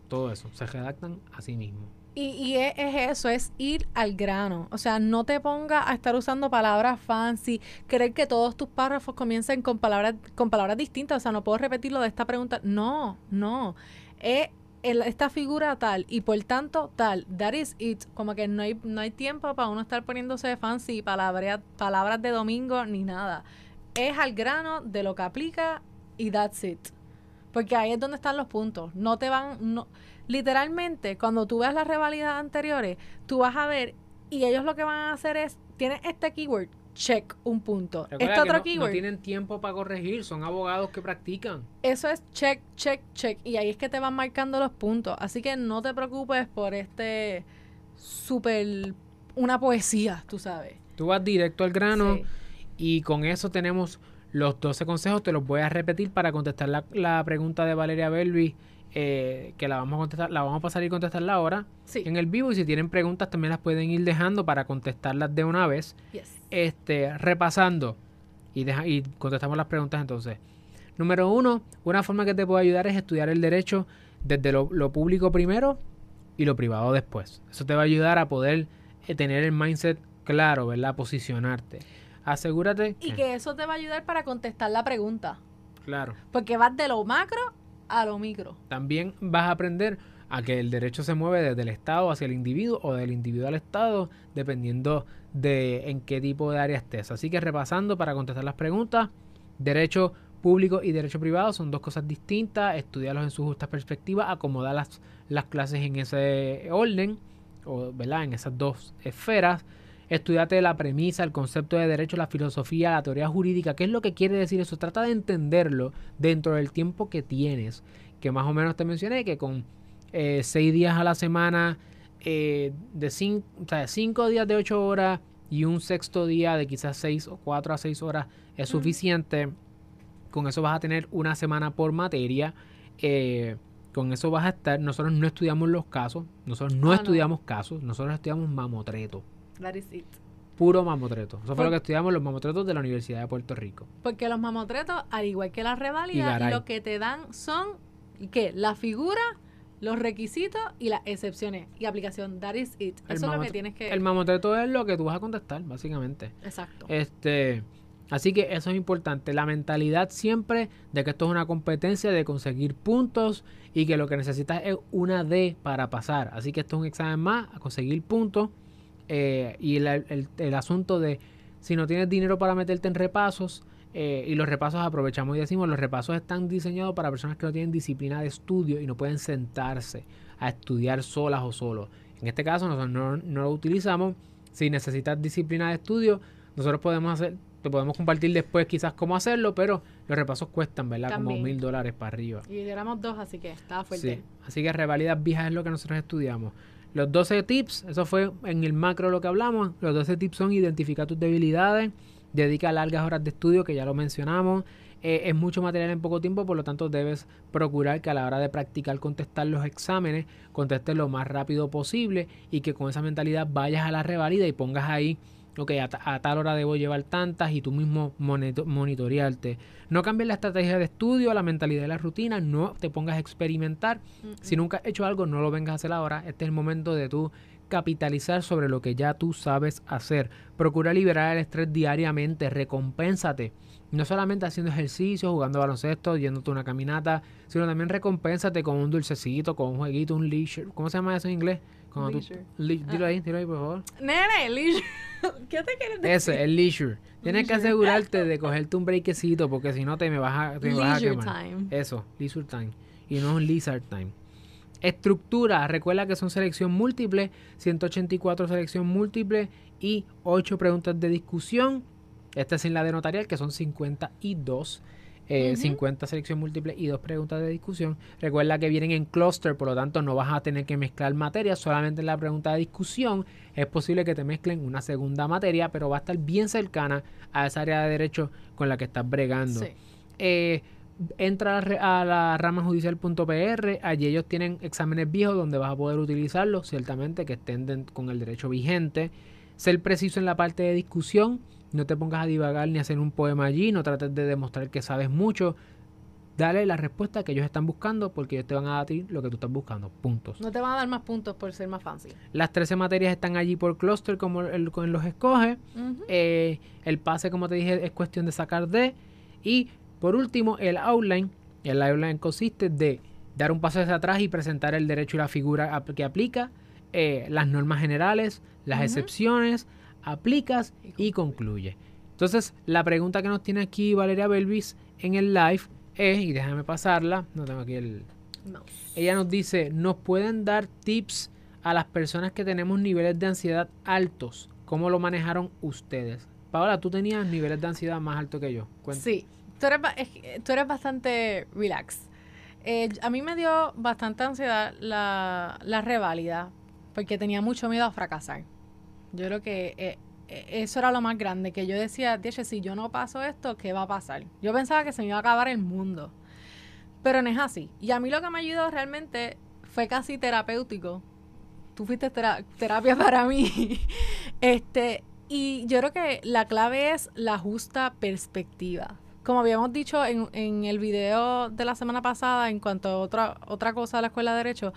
todo eso. Se redactan así mismo. Y, y es, es eso, es ir al grano. O sea, no te ponga a estar usando palabras fancy, creer que todos tus párrafos comiencen con palabras, con palabras distintas. O sea, no puedo repetirlo de esta pregunta. No, no. Es esta figura tal y por tanto tal. That is it. Como que no hay, no hay tiempo para uno estar poniéndose fancy, palabras, palabras de domingo ni nada. Es al grano de lo que aplica y that's it. Porque ahí es donde están los puntos. No te van, no, literalmente, cuando tú veas las revalidades anteriores, tú vas a ver y ellos lo que van a hacer es, tienes este keyword, check un punto. Que otro no, no keyword, tienen tiempo para corregir, son abogados que practican. eso es check, check, check. Y ahí es que te van marcando los puntos. Así que no te preocupes por este súper, una poesía, tú sabes. Tú vas directo al grano Sí. y con eso tenemos los 12 consejos. Te los voy a repetir para contestar la, la pregunta de Valeria Belvi, eh, que la vamos a contestar, la vamos a pasar y contestarla ahora Sí. en el vivo. Y si tienen preguntas también las pueden ir dejando para contestarlas de una vez. Yes. Este, repasando y, deja- y contestamos las preguntas entonces. Número uno, una forma que te puede ayudar es estudiar el derecho desde lo, lo público primero y lo privado después. Eso te va a ayudar a poder eh, tener el mindset claro, ¿verdad? Posicionarte. asegúrate. Y que eso te va a ayudar para contestar la pregunta. Claro. Porque vas de lo macro a lo micro. También vas a aprender a que el derecho se mueve desde el Estado hacia el individuo o del individuo al Estado, dependiendo de en qué tipo de área estés. Así que repasando para contestar las preguntas, derecho público y derecho privado son dos cosas distintas, estudiarlos en su justa perspectiva, acomodar las, las clases en ese orden, o ¿verdad? en esas dos esferas. Estudiate la premisa, el concepto de derecho, la filosofía, la teoría jurídica. ¿Qué es lo que quiere decir eso? Trata de entenderlo dentro del tiempo que tienes. Que más o menos te mencioné que con eh, seis días a la semana, eh, de cinco, o sea, cinco días de ocho horas y un sexto día de quizás seis o cuatro a seis horas es suficiente. Con eso vas a tener una semana por materia. Eh, con eso vas a estar. Nosotros no estudiamos los casos. Nosotros no Ah, no. estudiamos casos. Nosotros estudiamos mamotreto. That is it. Puro mamotreto. Eso fue lo que estudiamos los mamotretos de la Universidad de Puerto Rico. Porque los mamotretos, al igual que las garay. lo que te dan son, ¿qué? La figura, los requisitos y las excepciones. Y aplicación. That is it. El Eso es lo que tienes que... El mamotreto es lo que tú vas a contestar, básicamente. Exacto. Este, así que eso es importante. La mentalidad siempre de que esto es una competencia de conseguir puntos y que lo que necesitas es una D para pasar. Así que esto es un examen más a conseguir puntos. Eh, y el, el- el asunto de si no tienes dinero para meterte en repasos, eh, y los repasos aprovechamos y decimos, los repasos están diseñados para personas que no tienen disciplina de estudio y no pueden sentarse a estudiar solas o solos. En este caso nosotros no, no lo utilizamos. Si necesitas disciplina de estudio, nosotros podemos hacer, te podemos compartir después quizás cómo hacerlo, pero los repasos cuestan, ¿verdad? Como mil dólares para arriba. Y éramos dos, así que estaba fuerte. Sí. Así que revalidas viejas es lo que nosotros estudiamos. Los 12 tips, eso fue en el macro lo que hablamos. Los 12 tips son identificar tus debilidades, dedica largas horas de estudio, que ya lo mencionamos. Eh, es mucho material en poco tiempo, por lo tanto debes procurar que a la hora de practicar contestar los exámenes, contestes lo más rápido posible y que con esa mentalidad vayas a la revalida y pongas ahí, ok, a, a tal hora debo llevar tantas y tú mismo monito- monitorearte. No cambies la estrategia de estudio, la mentalidad y la rutina, no te pongas a experimentar. Si nunca has hecho algo, no lo vengas a hacer ahora. Este es el momento de tú capitalizar sobre lo que ya tú sabes hacer. Procura liberar el estrés diariamente, recompénsate. No solamente haciendo ejercicio, jugando baloncesto, yéndote una caminata, sino también recompénsate con un dulcecito, con un jueguito, un leisure. ¿Cómo se llama eso en inglés? Cuando tú- dilo ahí, dilo ahí, por favor. Nene, leisure. ¿Qué te quieres decir? Ese, el leisure. Tienes que asegurarte de cogerte un breakcito porque si no te me vas a, te me vas a quemar. time. Eso, leisure time. Y no un lizard time. Estructura, recuerda que son selección múltiple, 184 selección múltiple y 8 preguntas de discusión. Esta es sin la de notarial, que son 52. eh, Ujú. 50 selección múltiple y 2 preguntas de discusión. Recuerda que vienen en cluster, por lo tanto no vas a tener que mezclar materias, solamente en la pregunta de discusión es posible que te mezclen una segunda materia, pero va a estar bien cercana a esa área de derecho con la que estás bregando. Sí. Eh, entra a la, rama judicial.pr, allí ellos tienen exámenes viejos donde vas a poder utilizarlos, ciertamente que estén con el derecho vigente. Ser preciso en la parte de discusión, no te pongas a divagar ni a hacer un poema allí, no trates de demostrar que sabes mucho. Dale la respuesta que ellos están buscando porque ellos te van a dar a ti lo que tú estás buscando. Puntos. No te van a dar más puntos por ser más fancy. Las 13 materias están allí por cluster como el, con los escoge. Eh, el pase, como te dije, es cuestión de sacar de. Y por último, el outline. El outline consiste de dar un paso hacia atrás y presentar el derecho y la figura que aplica, eh, las normas generales, las excepciones, aplicas Y y concluye. Entonces, la pregunta que nos tiene aquí Valeria Belvis en el live es, y déjame pasarla, no tengo aquí el, No. ella nos dice, ¿nos pueden dar tips a las personas que tenemos niveles de ansiedad altos? ¿Cómo lo manejaron ustedes? Paola, tú tenías niveles de ansiedad más altos que yo. Cuenta. Sí, tú eres, tú eres bastante relax. Eh, a mí me dio bastante ansiedad la, la reválida porque tenía mucho miedo a fracasar. Yo creo que eh, eh, eso era lo más grande, que yo decía, "Dieche, si yo no paso esto, ¿qué va a pasar? Yo pensaba que se me iba a acabar el mundo, pero no es así. Y a mí lo que me ayudó realmente fue casi terapéutico. Tú fuiste tera- terapia para mí. este, y yo creo que la clave es la justa perspectiva. Como habíamos dicho en, el video de la semana pasada, en cuanto a otra, otra cosa de la escuela de Derecho,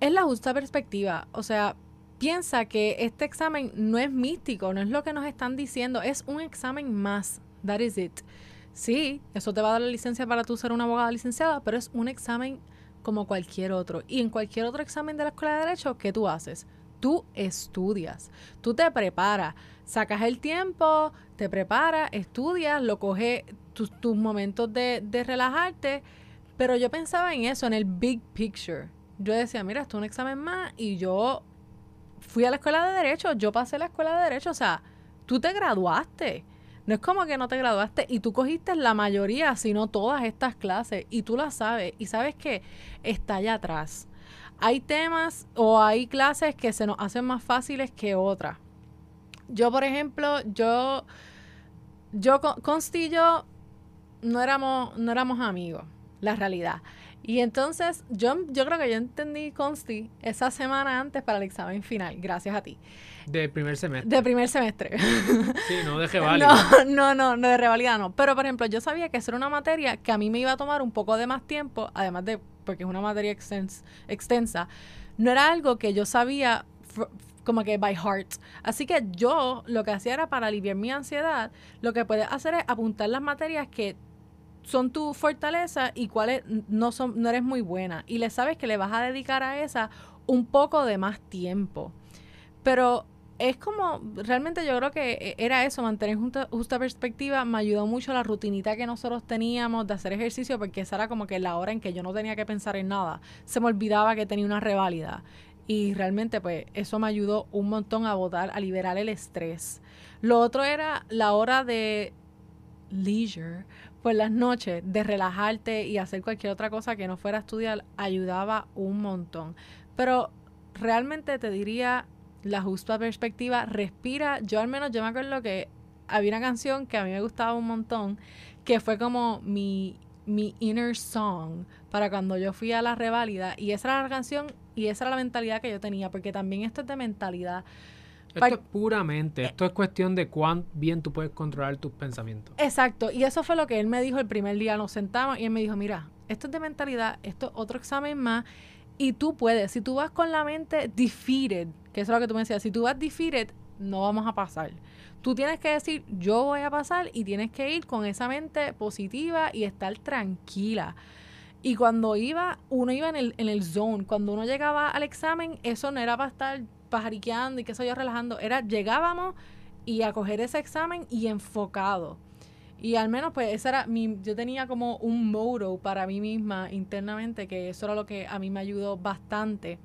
es la justa perspectiva. O sea, piensa que este examen no es místico, no es lo que nos están diciendo, es un examen más. That is it. Sí, eso te va a dar la licencia para tú ser una abogada licenciada, pero es un examen como cualquier otro. Y en cualquier otro examen de la Escuela de Derecho, ¿qué tú haces? Tú estudias, tú te preparas, sacas el tiempo, te preparas, estudias, lo coges tus, momentos de, de relajarte. Pero yo pensaba en eso, en el big picture. Yo decía, mira, esto es un examen más y yo fui a la escuela de Derecho, yo pasé la escuela de Derecho, o sea, tú te graduaste. No es como que no te graduaste y tú cogiste la mayoría, sino todas estas clases y tú las sabes y sabes que está allá atrás. Hay temas o hay clases que se nos hacen más fáciles que otras. Yo, por ejemplo, yo, yo con Constillo no éramos, no éramos amigos, la realidad. Y entonces yo, yo creo que yo entendí Consti esa semana antes para el examen final, gracias a ti. De primer semestre. De primer semestre. Sí, no de revalida. No, no, no, no de revalida no. Pero, por ejemplo, yo sabía que esa era una materia que a mí me iba a tomar un poco de más tiempo, además de, porque es una materia extensa, no era algo que yo sabía como que by heart. Así que yo lo que hacía era para aliviar mi ansiedad, lo que puedes hacer es apuntar las materias que son tu fortaleza y cuáles no son no eres muy buena y le sabes que le vas a dedicar a esa un poco de más tiempo. Pero es como, realmente yo creo que e, era eso, mantener justa, justa, perspectiva, me ayudó mucho la rutinita que nosotros teníamos de hacer ejercicio, porque esa era como que la hora en que yo no tenía que pensar en nada, se me olvidaba que tenía una reválida. Y realmente pues eso me ayudó un montón a votar, a liberar el estrés. Lo otro era la hora de leisure, por las noches, de relajarte y hacer cualquier otra cosa que no fuera estudiar, ayudaba un montón. Pero realmente te diría la justa perspectiva, respira. Yo al menos, yo me acuerdo que había una canción que a mí me gustaba un montón, que fue como mi, mi inner song para cuando yo fui a la reválida. Y esa era la canción y esa era la mentalidad que yo tenía, porque también esto es de mentalidad. Esto es puramente, esto es cuestión de cuán bien tú puedes controlar tus pensamientos. Exacto, y eso fue lo que él me dijo el primer día, nos sentamos y él me dijo, mira, esto es de mentalidad, esto es otro examen más, y tú puedes, si tú vas con la mente defeated, que eso es lo que tú me decías, si tú vas defeated, no vamos a pasar. Tú tienes que decir, yo voy a pasar y tienes que ir con esa mente positiva y estar tranquila. Y cuando iba, uno iba en el, en el zone. Cuando uno llegaba al examen, eso no era para estar pajariqueando y qué sé yo, relajando. Era, llegábamos y a coger ese examen y enfocado. Y al menos, pues, esa era mi, yo tenía como un motto para mí misma internamente, que eso era lo que a mí me ayudó bastante.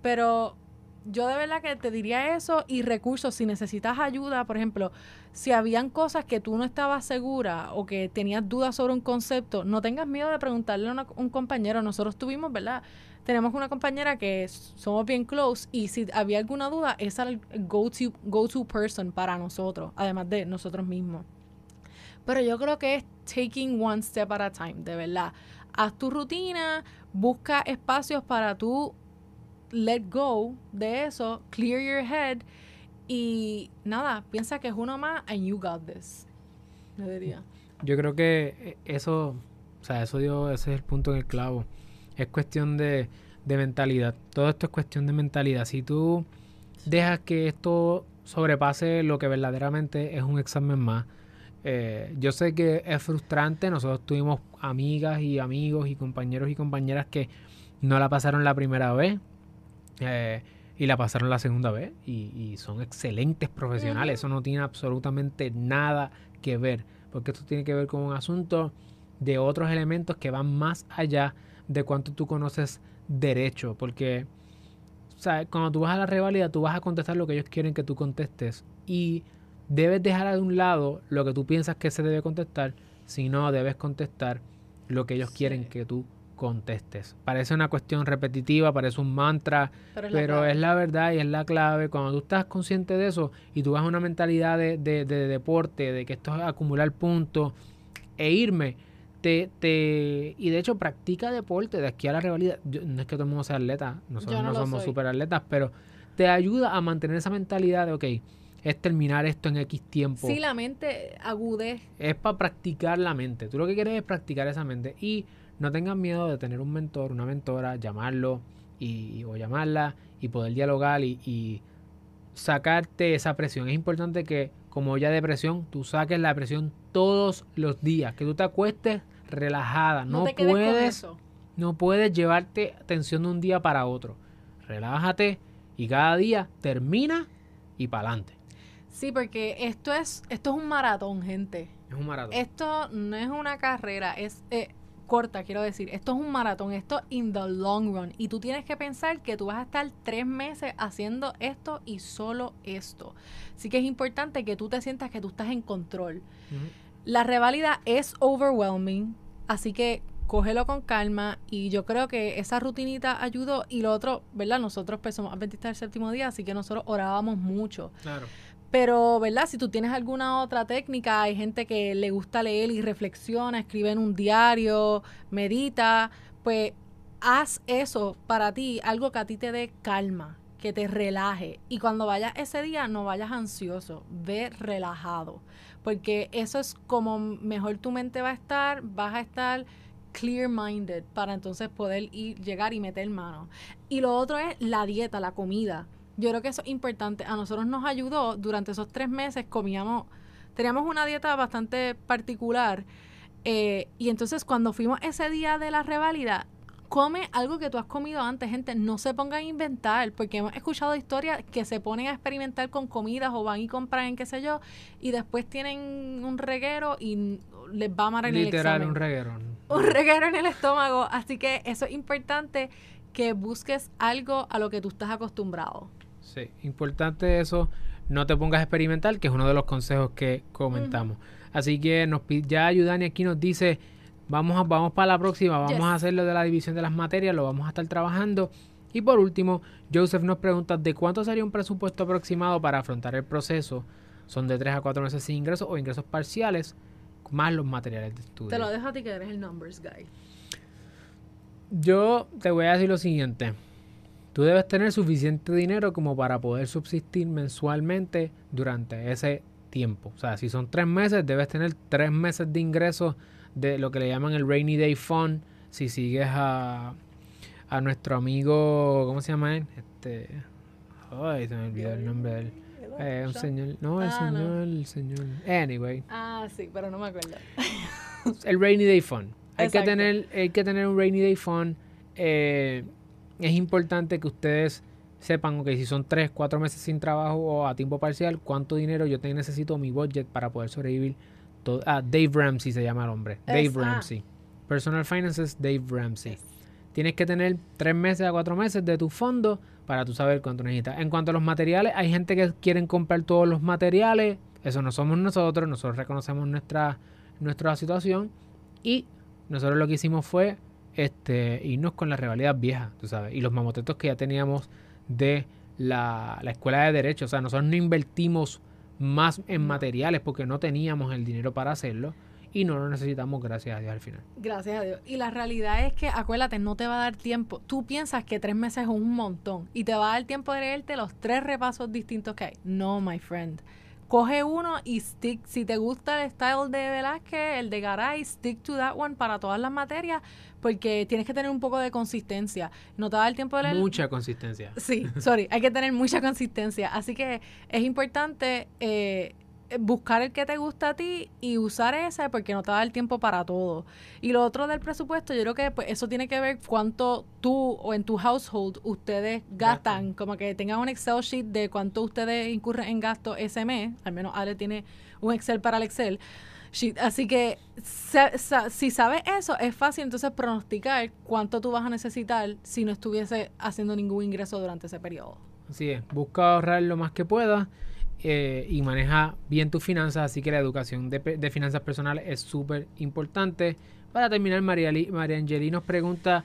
Pero yo de verdad que te diría eso y recursos, si necesitas ayuda, por ejemplo, si habían cosas que tú no estabas segura o que tenías dudas sobre un concepto, no tengas miedo de preguntarle a un compañero. Nosotros tuvimos, ¿verdad? tenemos una compañera que somos bien close y si había alguna duda, esa el go-to go -to person para nosotros, además de nosotros mismos. Pero yo creo que es taking one step at a time, de verdad. Haz tu rutina, busca espacios para tú let go de eso, clear your head y nada, piensa que es uno más and you got this. Yo diría. Yo creo que eso, o sea, eso dio, ese es el punto en el clavo es cuestión de, mentalidad. Todo esto es cuestión de mentalidad. Si tú dejas que esto sobrepase lo que verdaderamente es un examen más, eh, yo sé que es frustrante. Nosotros tuvimos amigas y amigos y compañeros y compañeras que no la pasaron la primera vez eh, y la pasaron la segunda vez y, son excelentes profesionales. Eso no tiene absolutamente nada que ver, porque esto tiene que ver con un asunto de otros elementos que van más allá de cuánto tú conoces derecho, porque o cuando tú vas a la rivalidad, tú vas a contestar lo que ellos quieren que tú contestes y debes dejar de un lado lo que tú piensas que se debe contestar, si no debes contestar lo que ellos quieren que tú contestes. Parece una cuestión repetitiva, parece un mantra, pero, es, la verdad y es la clave. Cuando tú estás consciente de eso y tú vas a una mentalidad de, de deporte, de que esto es acumular puntos e irme, te, y de hecho practica deporte de aquí a la rivalidad. no es que todo el mundo sea atleta, nosotros no, somos super atletas, pero te ayuda a mantener esa mentalidad de, ok, es terminar esto en X tiempo. Sí, la mente agude. Es para practicar la mente. Tú lo que quieres es practicar esa mente y no tengas miedo de tener un mentor, una mentora, llamarlo y, o llamarla y poder dialogar y, y sacarte esa presión. Es importante que como ya depresión, tú saques la presión todos los días, que tú te acuestes relajada, no, puedes no puedes llevarte tensión de un día para otro. Relájate y cada día termina y para adelante. Sí, porque esto es esto es un maratón, gente. Es un maratón. Esto no es una carrera, es eh, corta, quiero decir. Esto es un maratón, esto in the long run. Y tú tienes que pensar que tú vas a estar tres meses haciendo esto y solo esto. Así que es importante que tú te sientas que tú estás en control. La reválida es overwhelming, así que cógelo con calma y yo creo que esa rutinita ayudó y lo otro, ¿verdad? Nosotros pues somos adventistas del séptimo día, así que nosotros orábamos mucho. Claro. Pero, ¿verdad? Si tú tienes alguna otra técnica, hay gente que le gusta leer y reflexiona, escribe en un diario, medita, pues haz eso para ti, algo que a ti te dé calma, que te relaje. Y cuando vayas ese día, no vayas ansioso, ve relajado, porque eso es como mejor tu mente va a estar, vas a estar clear-minded para entonces poder ir, llegar y meter mano. Y lo otro es la dieta, la comida yo creo que eso es importante. A nosotros nos ayudó durante esos tres meses, comíamos, teníamos una dieta bastante particular. Eh, y entonces cuando fuimos ese día de la reválida, come algo que tú has comido antes, gente, no se pongan a inventar, porque hemos escuchado historias que se ponen a experimentar con comidas o van y compran en qué sé yo, y después tienen un reguero y les va a amar en Literal, un reguero. Un reguero en el estómago, así que eso es importante que busques algo a lo que tú estás acostumbrado. Sí, importante eso. No te pongas a experimentar, que es uno de los consejos que comentamos. Así que nos ya Ayudani aquí nos dice, vamos, a, vamos para la próxima, vamos a hacer lo de la división de las materias, lo vamos a estar trabajando. Y por último, Joseph nos pregunta, ¿de cuánto sería un presupuesto aproximado para afrontar el proceso? ¿Son de 3 a 4 meses sin ingresos o ingresos parciales? Más los materiales de estudio. Te lo dejo a ti que eres el numbers guy. Yo te voy a decir lo siguiente. Tú debes tener suficiente dinero como para poder subsistir mensualmente durante ese tiempo. O sea, si son tres meses, debes tener tres meses de ingresos de lo que le llaman el Rainy Day Fund. Si sigues a, a nuestro amigo, ¿cómo se llama él? Este, ay, se me olvidó el nombre de él. Eh, un señor, no, el ah, señor, el señor. Anyway. Ah, sí, pero no me acuerdo. el Rainy Day Fund. Hay que tener, hay que tener un Rainy Day Fund. Eh, es importante que ustedes sepan que si son 3, 4 meses sin trabajo o a tiempo parcial, cuánto dinero yo te necesito mi budget para poder sobrevivir. Todo, ah, Dave Ramsey se llama el hombre. Dave. Ramsey. Personal Finances, Dave Ramsey. Tienes que tener 3 meses a 4 meses de tu fondo para tú saber cuánto necesitas. En cuanto a los materiales, hay gente que quieren comprar todos los materiales. Eso no somos nosotros. Nosotros reconocemos nuestra, nuestra situación. Y nosotros lo que hicimos fue este, irnos con la rivalidad vieja, tú sabes, y los mamotetos que ya teníamos de la, escuela de derecho. O sea, nosotros no invertimos más en materiales porque no teníamos el dinero para hacerlo y no lo necesitamos, gracias a Dios, al final. Gracias a Dios. Y la realidad es que, acuérdate, no te va a dar tiempo. Tú piensas que tres meses es un montón y te va a dar tiempo de leerte los tres repasos distintos que hay. No, my friend coge uno y stick. Si te gusta el style de Velázquez, el de Garay, stick to that one para todas las materias, porque tienes que tener un poco de consistencia. No te da el tiempo de leer. Mucha consistencia. Sí, sorry, hay que tener mucha consistencia. Así que es importante eh, buscar el que te gusta a ti y usar ese porque no te da el tiempo para todo. Y lo otro del presupuesto, yo creo que pues, eso tiene que ver cuánto tú o en tu household ustedes gastan, como que tengan un Excel sheet de cuánto ustedes incurren en gasto ese mes, al menos Ale tiene un Excel para el Excel. Sheet. Así que si sabes eso, es fácil entonces pronosticar cuánto tú vas a necesitar si no estuviese haciendo ningún ingreso durante ese periodo. Así es, busca ahorrar lo más que puedas eh, y maneja bien tus finanzas, así que la educación de, finanzas personales es súper importante. Para terminar, María, María Angeli nos pregunta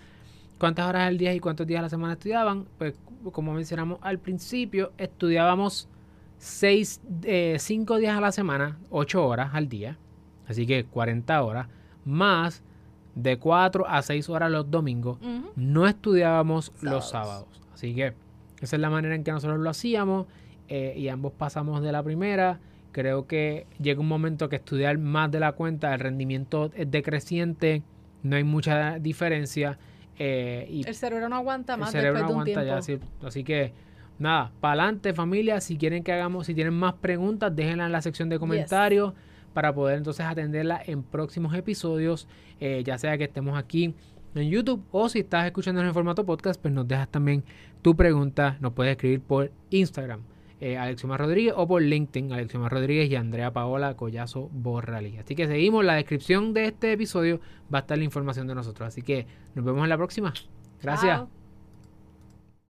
cuántas horas al día y cuántos días a la semana estudiaban. Pues como mencionamos al principio, estudiábamos seis, eh, cinco días a la semana, ocho horas al día, así que 40 horas, más de 4 a 6 horas los domingos. No estudiábamos los sábados. Así que esa es la manera en que nosotros lo hacíamos. Eh, y ambos pasamos de la primera. Creo que llega un momento que estudiar más de la cuenta, el rendimiento es decreciente, no hay mucha diferencia. Eh, y el cerebro no aguanta el más cerebro después no de un aguanta tiempo. ya. así, así que nada, para adelante familia. Si quieren que hagamos, si tienen más preguntas, déjenlas en la sección de comentarios para poder entonces atenderlas en próximos episodios, eh, ya sea que estemos aquí en YouTube o si estás escuchando en el formato podcast, pues nos dejas también tu pregunta, nos puedes escribir por Instagram, eh, Alexiomar Rodríguez o por LinkedIn, Alexiomar Rodríguez y Andrea Paola Collazo Borralí. Así que seguimos, la descripción de este episodio va a estar la información de nosotros, así que nos vemos en la próxima. Gracias.